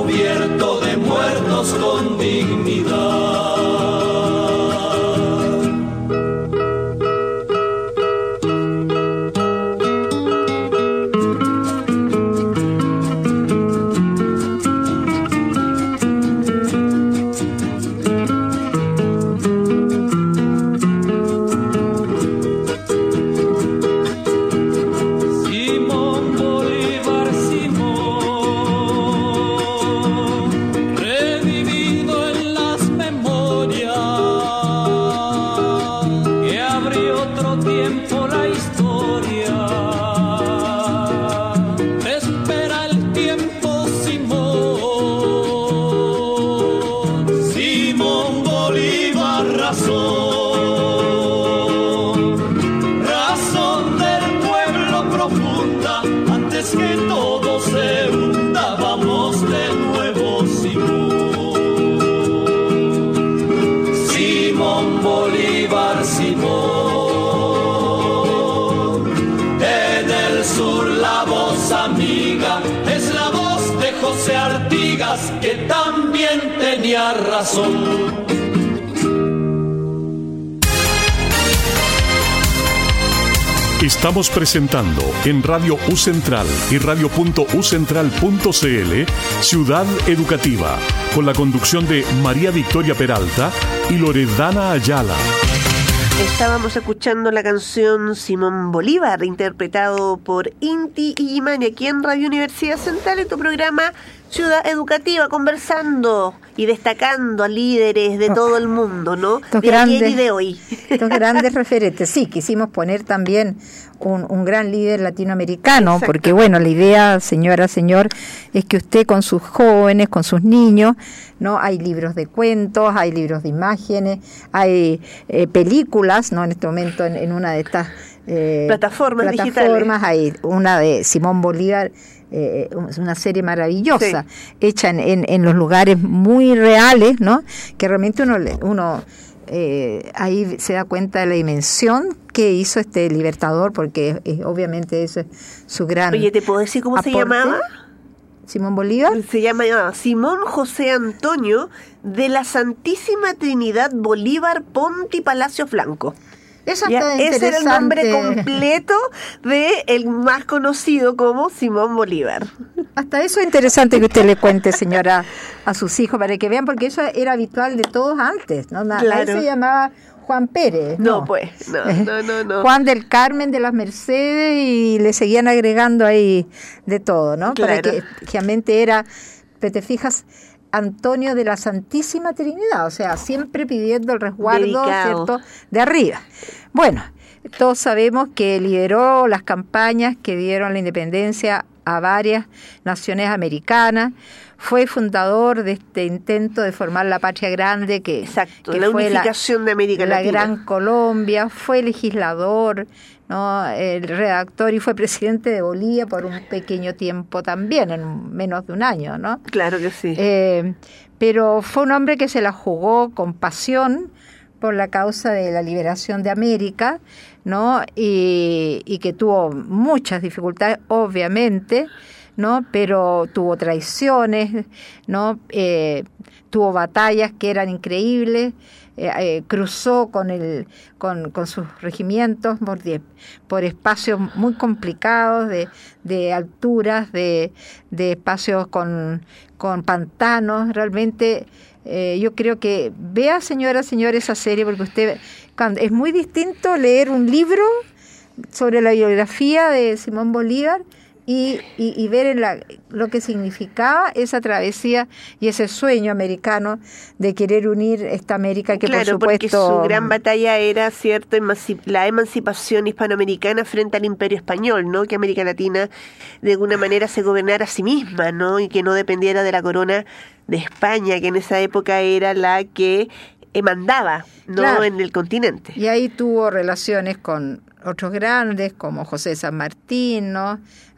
Speaker 5: razón.
Speaker 2: Estamos presentando en Radio U Central y radio.ucentral.cl Ciudad Educativa, con la conducción de María Victoria Peralta y Loredana Ayala.
Speaker 4: Estábamos escuchando la canción Simón Bolívar, interpretado por Inti y aquí en Radio Universidad Central, en tu programa Ciudad Educativa, conversando y destacando a líderes de todo el mundo, ¿no?
Speaker 3: Estos
Speaker 4: de
Speaker 3: grandes,
Speaker 4: y de hoy.
Speaker 3: Estos grandes referentes. Sí, quisimos poner también un, un gran líder latinoamericano, porque bueno, la idea, señora, señor, es que usted con sus jóvenes, con sus niños, ¿no? Hay libros de cuentos, hay libros de imágenes, hay eh, películas, ¿no? En este momento en, una de estas
Speaker 4: eh, plataformas,
Speaker 3: plataformas hay una de Simón Bolívar eh, una serie maravillosa, hecha en, en, los lugares muy reales, ¿no? Que realmente uno, uno eh, ahí se da cuenta de la dimensión que hizo este libertador, porque obviamente eso es su gran.
Speaker 4: Oye, ¿te puedo decir cómo se llamaba?
Speaker 3: Simón Bolívar.
Speaker 4: Se llama Simón José Antonio de la Santísima Trinidad Bolívar Ponti Palacio Flanco ese era el nombre completo de el más conocido como Simón Bolívar.
Speaker 3: Hasta eso es interesante que usted le cuente, señora, a sus hijos para que vean, porque eso era habitual de todos antes, ¿no? Claro. se llamaba Juan Pérez.
Speaker 4: No, pues, no, no, no, [LAUGHS]
Speaker 3: Juan del Carmen de las Mercedes y le seguían agregando ahí de todo, ¿no? Para que realmente era, pero te fijas, Antonio de la Santísima Trinidad, o sea, siempre pidiendo el resguardo, ¿cierto?, de arriba. Bueno, todos sabemos que lideró las campañas que dieron la independencia a varias naciones americanas, fue fundador de este intento de formar la patria grande que,
Speaker 4: Exacto, la unificación de América
Speaker 3: Latina. La Gran Colombia, fue legislador, ¿no? el redactor y fue presidente de Bolivia por un pequeño tiempo también, en menos de un año, ¿no?
Speaker 4: Claro que sí.
Speaker 3: Eh, pero fue un hombre que se la jugó con pasión por la causa de la liberación de América, ¿no? Y, y que tuvo muchas dificultades, obviamente, ¿no? Pero tuvo traiciones, ¿no? Eh, tuvo batallas que eran increíbles, eh, eh, cruzó con, el, con, sus regimientos por, espacios muy complicados de, de alturas, de, de espacios con, con pantanos, realmente eh, yo creo que vea, señora, señor, esa serie, porque usted, es muy distinto leer un libro sobre la biografía de Simón Bolívar y, y, ver la, lo que significaba esa travesía y ese sueño americano de querer unir esta América que
Speaker 4: claro,
Speaker 3: por
Speaker 4: supuesto porque su gran batalla era cierto la emancipación hispanoamericana frente al Imperio español, ¿no? Que América Latina de alguna manera se gobernara a sí misma, ¿no? Y que no dependiera de la corona de España, que en esa época era la que mandaba, ¿no? En el continente.
Speaker 3: Y ahí tuvo relaciones con otros grandes como José San Martín,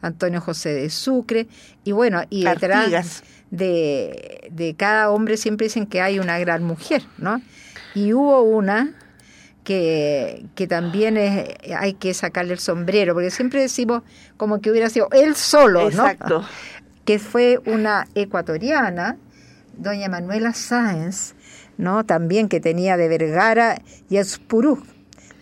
Speaker 3: Antonio José de Sucre, y bueno, y detrás de, de cada hombre siempre dicen que hay una gran mujer, ¿no? Y hubo una que, que también es, hay que sacarle el sombrero, porque siempre decimos como que hubiera sido él solo, ¿no?
Speaker 4: Exacto.
Speaker 3: Que fue una ecuatoriana, doña Manuela Sáenz, ¿no? También que tenía de Vergara y Espurú,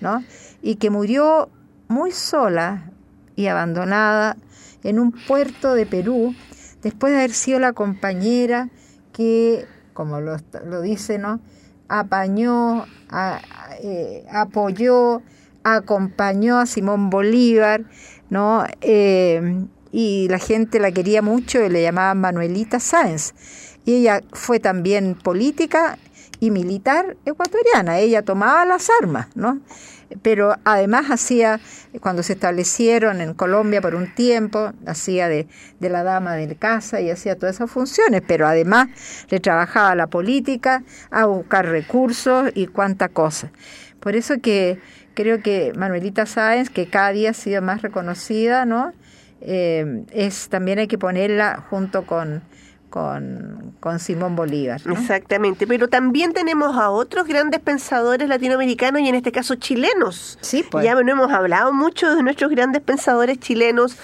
Speaker 3: ¿no? Y que murió muy sola y abandonada en un puerto de Perú, después de haber sido la compañera que, como lo, lo dice, apañó, a- eh, apoyó, acompañó a Simón Bolívar, ¿no? Eh, y la gente la quería mucho y le llamaban Manuelita Sáenz. Y ella fue también política y militar ecuatoriana. Ella tomaba las armas, ¿no? Pero además hacía, cuando se establecieron en Colombia por un tiempo, hacía de, de la dama de casa y hacía todas esas funciones, pero además le trabajaba la política, a buscar recursos y cuánta cosa. Por eso que creo que Manuelita Sáenz, que cada día ha sido más reconocida, ¿no? Eh, es también hay que ponerla junto con, con, con Simón Bolívar. ¿no?
Speaker 4: Exactamente, pero también tenemos a otros grandes pensadores latinoamericanos y en este caso chilenos.
Speaker 3: Sí, pues.
Speaker 4: Ya no hemos hablado mucho de nuestros grandes pensadores chilenos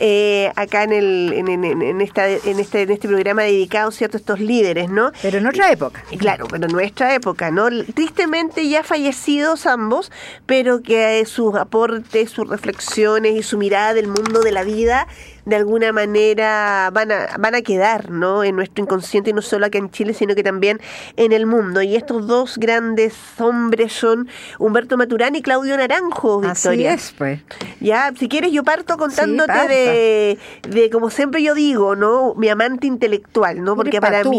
Speaker 4: eh, acá en, el, en, en- en esta, en, este, en este programa dedicado ¿cierto? a estos líderes, ¿no?
Speaker 3: Pero en otra época.
Speaker 4: Claro, pero en nuestra época, ¿no? Tristemente ya fallecidos ambos, pero que eh, sus aportes, sus reflexiones y su mirada del mundo de la vida de alguna manera van a, van a quedar, ¿no? En nuestro inconsciente, y no solo acá en Chile, sino que también en el mundo. Y estos dos grandes hombres son Humberto Maturana y Claudio Naranjo,
Speaker 3: Así
Speaker 4: Victoria.
Speaker 3: es, pues.
Speaker 4: Ya, si quieres yo parto contándote de, de, como siempre yo digo, ¿no? Mi amante intelectual, ¿no? Porque para mí.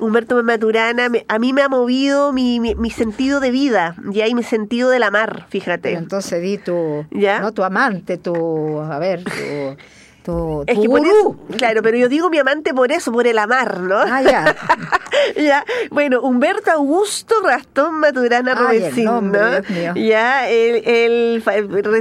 Speaker 4: Humberto Maturana, me- a mí me ha movido mi, mi, mi sentido de vida, ya, y mi sentido del amar, fíjate.
Speaker 3: Entonces di tu,
Speaker 4: ¿Ya?
Speaker 3: no tu amante, tu, a ver, tu, tu,
Speaker 4: Es que por eso, claro, pero yo digo mi amante por eso, por el amar, ¿no?
Speaker 3: Ah, ya. [LAUGHS]
Speaker 4: ya, bueno, Humberto Augusto Rastón Maturana Robesín,
Speaker 3: nombre,
Speaker 4: ¿no?
Speaker 3: Dios mío.
Speaker 4: Ya, él, él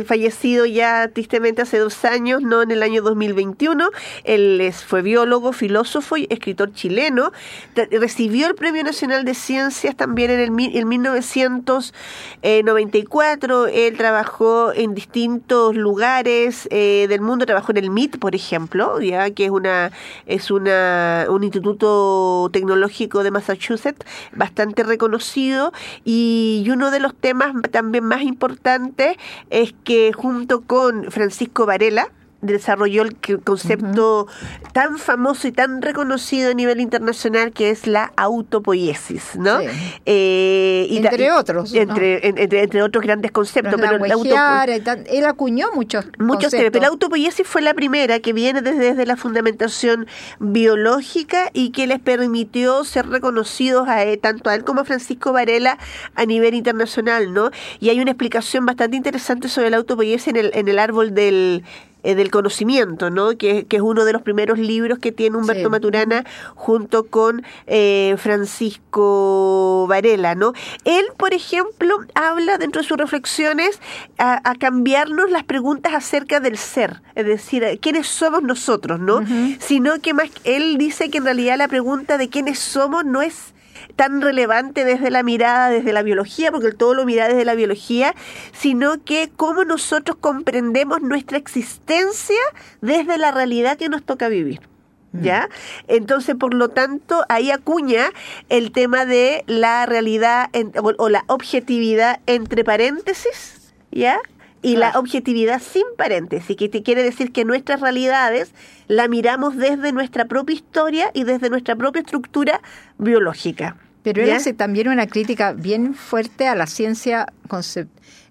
Speaker 4: fallecido ya tristemente hace dos años, ¿no? En el año 2021. Él fue biólogo, filósofo y escritor chileno. Recibió el Premio Nacional de Ciencias también en el, en 1994. Él trabajó en distintos lugares eh, del mundo, trabajó en el MIT, por ejemplo, ya que es una es una un instituto tecnológico de Massachusetts bastante reconocido y, uno de los temas también más importantes es que junto con Francisco Varela desarrolló el concepto tan famoso y tan reconocido a nivel internacional que es la autopoiesis, ¿no?
Speaker 3: Sí.
Speaker 4: Eh, y
Speaker 3: Entre otros, ¿no?
Speaker 4: Entre, en- entre, entre otros grandes conceptos.
Speaker 3: Pero
Speaker 4: pero la auto-
Speaker 3: tan- él acuñó muchos
Speaker 4: Muchos temas, pero la autopoiesis fue la primera que viene desde, desde la fundamentación biológica y que les permitió ser reconocidos a él, tanto a él como a Francisco Varela a nivel internacional, ¿no? Y hay una explicación bastante interesante sobre la autopoiesis en el, en el árbol del eh, del conocimiento, ¿no? Que, que es uno de los primeros libros que tiene Humberto
Speaker 3: Sí.
Speaker 4: Maturana junto con eh, Francisco Varela, ¿no? Él, por ejemplo, habla dentro de sus reflexiones a, a cambiarnos las preguntas acerca del ser, es decir, quiénes somos nosotros, ¿no? Sino que más él dice que en realidad la pregunta de quiénes somos no es tan relevante desde la mirada, desde la biología, porque todo lo mira desde la biología, sino que cómo nosotros comprendemos nuestra existencia desde la realidad que nos toca vivir. ¿Ya? Entonces, por lo tanto, ahí acuña el tema de la realidad en- o, o la objetividad entre paréntesis, ¿ya? Y la objetividad sin paréntesis, que te quiere decir que nuestras realidades la miramos desde nuestra propia historia y desde nuestra propia estructura biológica.
Speaker 3: Pero él
Speaker 4: ¿Ya?
Speaker 3: hace también una crítica bien fuerte a la ciencia conce-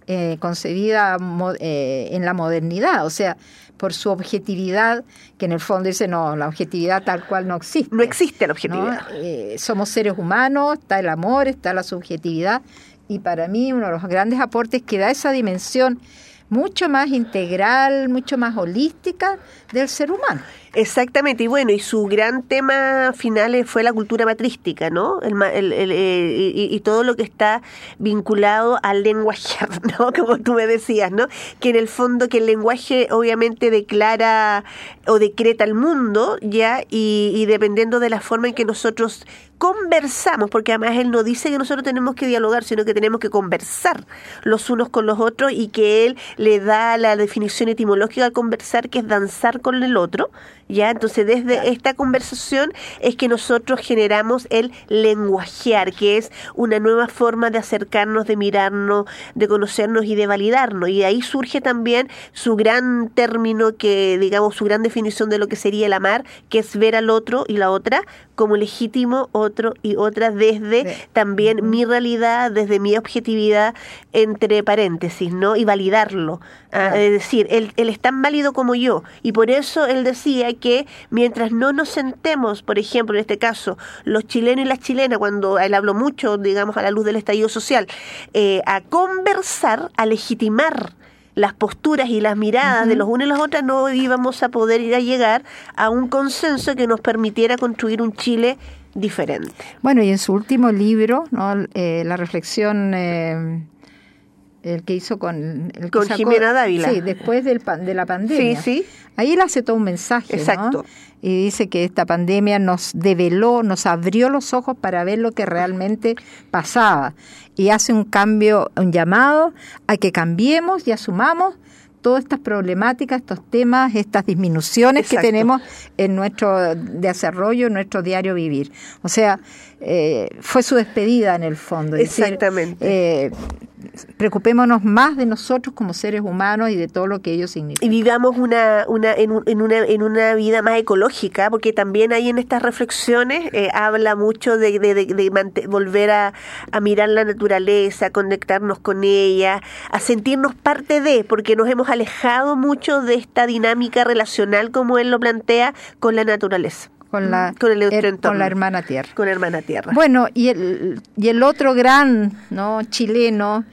Speaker 3: eh, concebida eh, en la modernidad, o sea, por su objetividad, que en el fondo dice, no, la objetividad tal cual no existe.
Speaker 4: No existe la
Speaker 3: ¿no?
Speaker 4: objetividad.
Speaker 3: Eh, somos seres humanos, está el amor, está la subjetividad, y para mí uno de los grandes aportes que da esa dimensión mucho más integral, mucho más holística del ser humano.
Speaker 4: Exactamente, y bueno, y su gran tema final fue la cultura matrística, ¿no? El, el- el, eh, y, y todo lo que está vinculado al lenguaje, [LAUGHS] ¿no? Como tú me decías, ¿no? Que en el fondo que el lenguaje obviamente declara o decreta el mundo, ¿ya? Y, y dependiendo de la forma en que nosotros conversamos, porque además él no dice que nosotros tenemos que dialogar, sino que tenemos que conversar los unos con los otros y que él le da la definición etimológica al conversar, que es danzar con el otro, ¿ya? Entonces, desde esta conversación es que nosotros generamos el lenguajear, que es una nueva forma de acercarnos, de mirarnos, de conocernos y de validarnos. Y ahí surge también su gran término, que digamos, su gran definición de lo que sería el amar, que es ver al otro y la otra como legítimo otro y otra desde también mi realidad, desde mi objetividad, entre paréntesis, ¿no? Y validarlo. Ah, es decir, él, él es tan válido como yo. Y por eso él decía que mientras no nos sentemos, por ejemplo, en este caso, los chilenos y las chilenas, cuando él habló mucho, digamos, a la luz del estallido social, eh, a conversar, a legitimar las posturas y las miradas de los unos y las otras, no íbamos a poder ir a llegar a un consenso que nos permitiera construir un Chile diferente.
Speaker 3: Bueno, y en su último libro, ¿no? Eh, la reflexión... Eh, el que hizo con el
Speaker 4: con Jimena Dávila.
Speaker 3: Sí, después del, de la pandemia.
Speaker 4: Sí, sí.
Speaker 3: Ahí él hace todo un mensaje,
Speaker 4: Exacto.
Speaker 3: Y dice que esta pandemia nos develó, nos abrió los ojos para ver lo que realmente pasaba. Y hace un cambio, un llamado a que cambiemos y asumamos todas estas problemáticas, estos temas, estas disminuciones que tenemos en nuestro desarrollo, en nuestro diario vivir. O sea, eh, fue su despedida en el fondo.
Speaker 4: Exactamente.
Speaker 3: Eh, preocupémonos más de nosotros como seres humanos y de todo lo que ellos significan.
Speaker 4: Y vivamos una, una, en, una, en una vida más ecológica, porque también ahí en estas reflexiones eh, habla mucho de, de, volver a, a, mirar la naturaleza, a conectarnos con ella, a sentirnos parte de, porque nos hemos alejado mucho de esta dinámica relacional, como él lo plantea, con la naturaleza
Speaker 3: con la,
Speaker 4: con, el
Speaker 3: con la hermana tierra.
Speaker 4: Con la hermana tierra.
Speaker 3: Bueno, y el, y el otro gran ¿no? chileno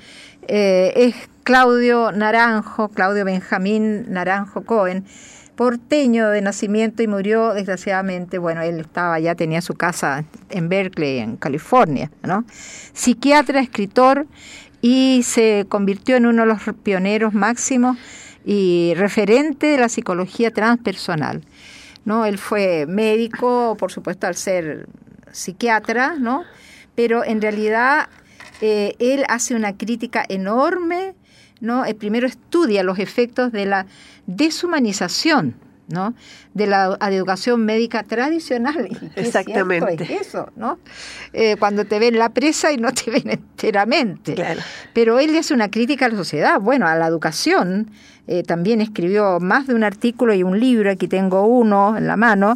Speaker 3: eh, es Claudio Naranjo, Claudio Benjamín Naranjo Cohen, porteño de nacimiento y murió desgraciadamente, bueno, él estaba ya tenía su casa en Berkeley, en California, ¿no? Psiquiatra, escritor y se convirtió en uno de los pioneros máximos y referente de la psicología transpersonal. ¿No? Él fue médico, por supuesto, al ser psiquiatra, ¿no? Pero en realidad eh, él hace una crítica enorme, ¿no? El primero estudia los efectos de la deshumanización, ¿no? De la educación médica tradicional. [LAUGHS]
Speaker 4: Exactamente.
Speaker 3: eso, ¿no? Eh, cuando te ven la presa y no te ven enteramente. Pero él hace una crítica a la sociedad, bueno, a la educación eh, también escribió más de un artículo y un libro, aquí tengo uno en la mano,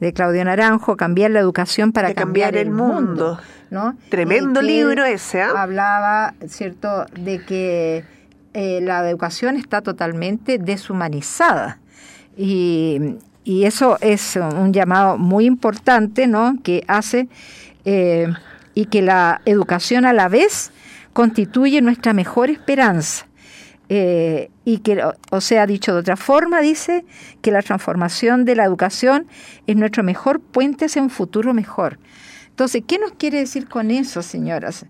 Speaker 3: de Claudio Naranjo, Cambiar la educación para cambiar, el mundo. ¿no?
Speaker 4: Tremendo libro ese. ¿eh?
Speaker 3: Hablaba, ¿cierto?, de que eh, la educación está totalmente deshumanizada. Y, y, eso es un llamado muy importante, ¿no?, que hace y que la educación a la vez constituye nuestra mejor esperanza eh, y que, o sea, dicho de otra forma, dice que la transformación de la educación es nuestro mejor puente hacia un futuro mejor. Entonces, ¿qué nos quiere decir con eso, señoras?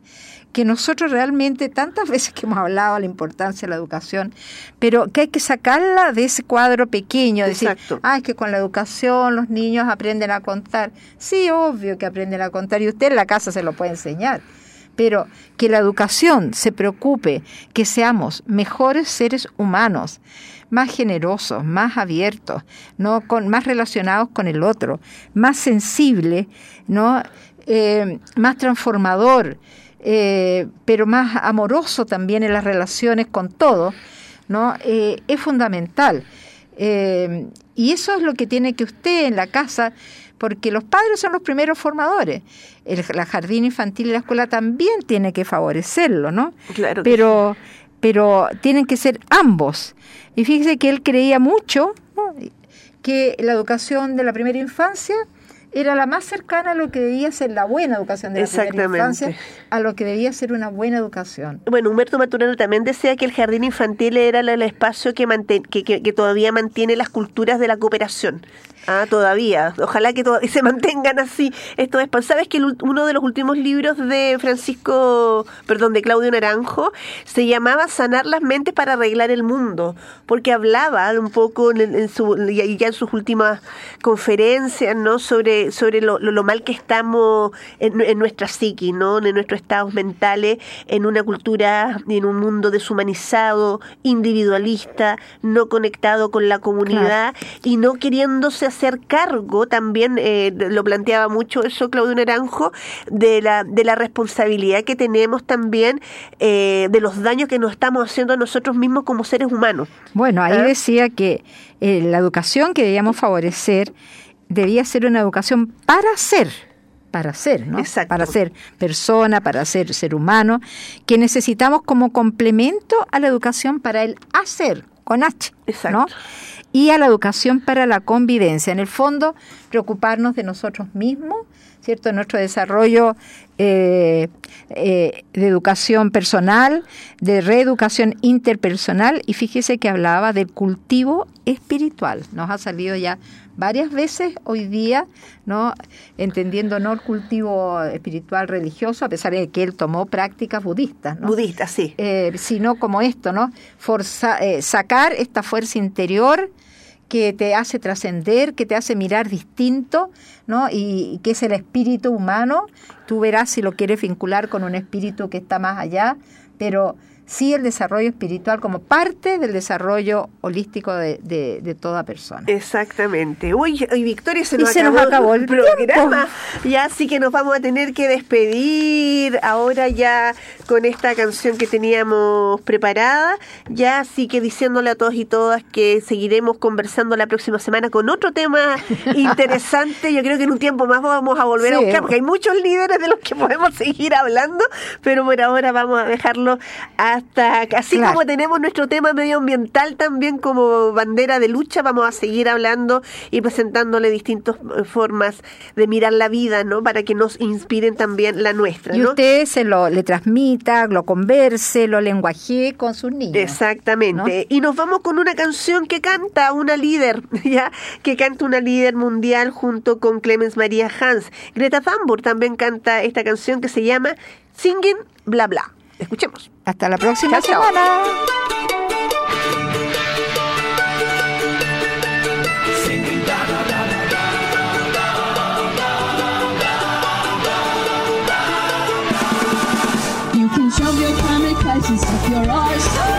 Speaker 3: Que nosotros realmente, tantas [LAUGHS] veces que hemos hablado de la importancia de la educación, pero que hay que sacarla de ese cuadro pequeño, decir, ah, es que con la educación los niños aprenden a contar. Sí, obvio que aprenden a contar y usted en la casa se lo puede enseñar pero que la educación se preocupe que seamos mejores seres humanos, más generosos, más abiertos, no con más relacionados con el otro, más sensible, no eh, más transformador, eh, pero más amoroso también en las relaciones con todo, no eh, es fundamental. y eso es lo que tiene que usted en la casa porque los padres son los primeros formadores. El, la jardín infantil y la escuela también tiene que favorecerlo, ¿no?
Speaker 4: Claro.
Speaker 3: Pero, pero tienen que ser ambos. Y fíjese que él creía mucho que la educación de la primera infancia era la más cercana a lo que debía ser la buena educación de la primera infancia, a lo que debía ser una buena educación.
Speaker 4: Bueno, Humberto Maturano también decía que el jardín infantil era el espacio que, que, que, todavía mantiene las culturas de la cooperación. Ah, todavía. Ojalá que [LAUGHS] se mantengan así estos espacios. ¿Sabes que uno de los últimos libros de Francisco, perdón, de Claudio Naranjo, se llamaba Sanar las mentes para arreglar el mundo? Porque hablaba un poco en, su, ya en sus últimas conferencias, ¿no? Sobre, sobre lo, lo, mal que estamos en, en nuestra psiqui, ¿no? En nuestros estados mentales, en una cultura, en un mundo deshumanizado, individualista, no conectado con la comunidad y no queriéndose hacer cargo, también eh, lo planteaba mucho eso Claudio Naranjo, de la, de la responsabilidad que tenemos también eh, de los daños que nos estamos haciendo a nosotros mismos como seres humanos.
Speaker 3: Bueno, ahí ¿Ah? decía que eh, la educación que debíamos favorecer debía ser una educación para ser para ser, ¿no? Para ser persona, para ser ser humano, que necesitamos como complemento a la educación para el hacer, con H, ¿no? Y a la educación para la convivencia. En el fondo, preocuparnos de nosotros mismos, ¿cierto? Nuestro desarrollo eh, eh, de educación personal, de reeducación interpersonal, y fíjese que hablaba del cultivo espiritual. Nos ha salido ya varias veces hoy día, ¿no? entendiendo no el cultivo espiritual religioso, a pesar de que él tomó prácticas budistas, ¿no?
Speaker 4: budistas, sí,
Speaker 3: eh, sino como esto, ¿no? Forza, sacar esta fuerza interior que te hace trascender, que te hace mirar distinto, ¿no? Y, que es el espíritu humano. Tú verás si lo quieres vincular con un espíritu que está más allá, pero sí el desarrollo espiritual como parte del desarrollo holístico de, de, toda persona.
Speaker 4: Exactamente. Uy, Victoria, se nos, acabó, el programa. Ya sí que nos vamos a tener que despedir ahora ya con esta canción que teníamos preparada. Ya sí que diciéndole a todos y todas que seguiremos conversando la próxima semana con otro tema [LAUGHS] interesante. Yo creo que en un tiempo más vamos a volver a buscar, porque hay muchos líderes de los que podemos [LAUGHS] seguir hablando, pero por ahora vamos a dejarlo a hasta así como tenemos nuestro tema medioambiental también como bandera de lucha, vamos a seguir hablando y presentándole distintas formas de mirar la vida, ¿no? Para que nos inspiren también la nuestra.
Speaker 3: Y usted se lo le transmita, lo converse, lo lenguaje con sus niños.
Speaker 4: Exactamente. Y nos vamos con una canción que canta una líder, [LAUGHS] ya, que canta una líder mundial junto con Clemens María Hans. Greta Thunberg también canta esta canción que se llama Singing Bla Bla. Escuchemos.
Speaker 3: Hasta la próxima semana. You can shove your climate crisis up your arse.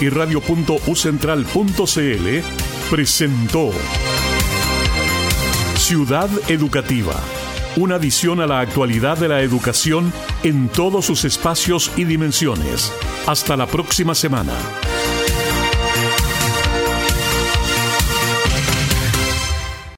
Speaker 2: Y radio.ucentral.cl presentó Ciudad Educativa, una visión a la actualidad de la educación en todos sus espacios y dimensiones. Hasta la próxima semana.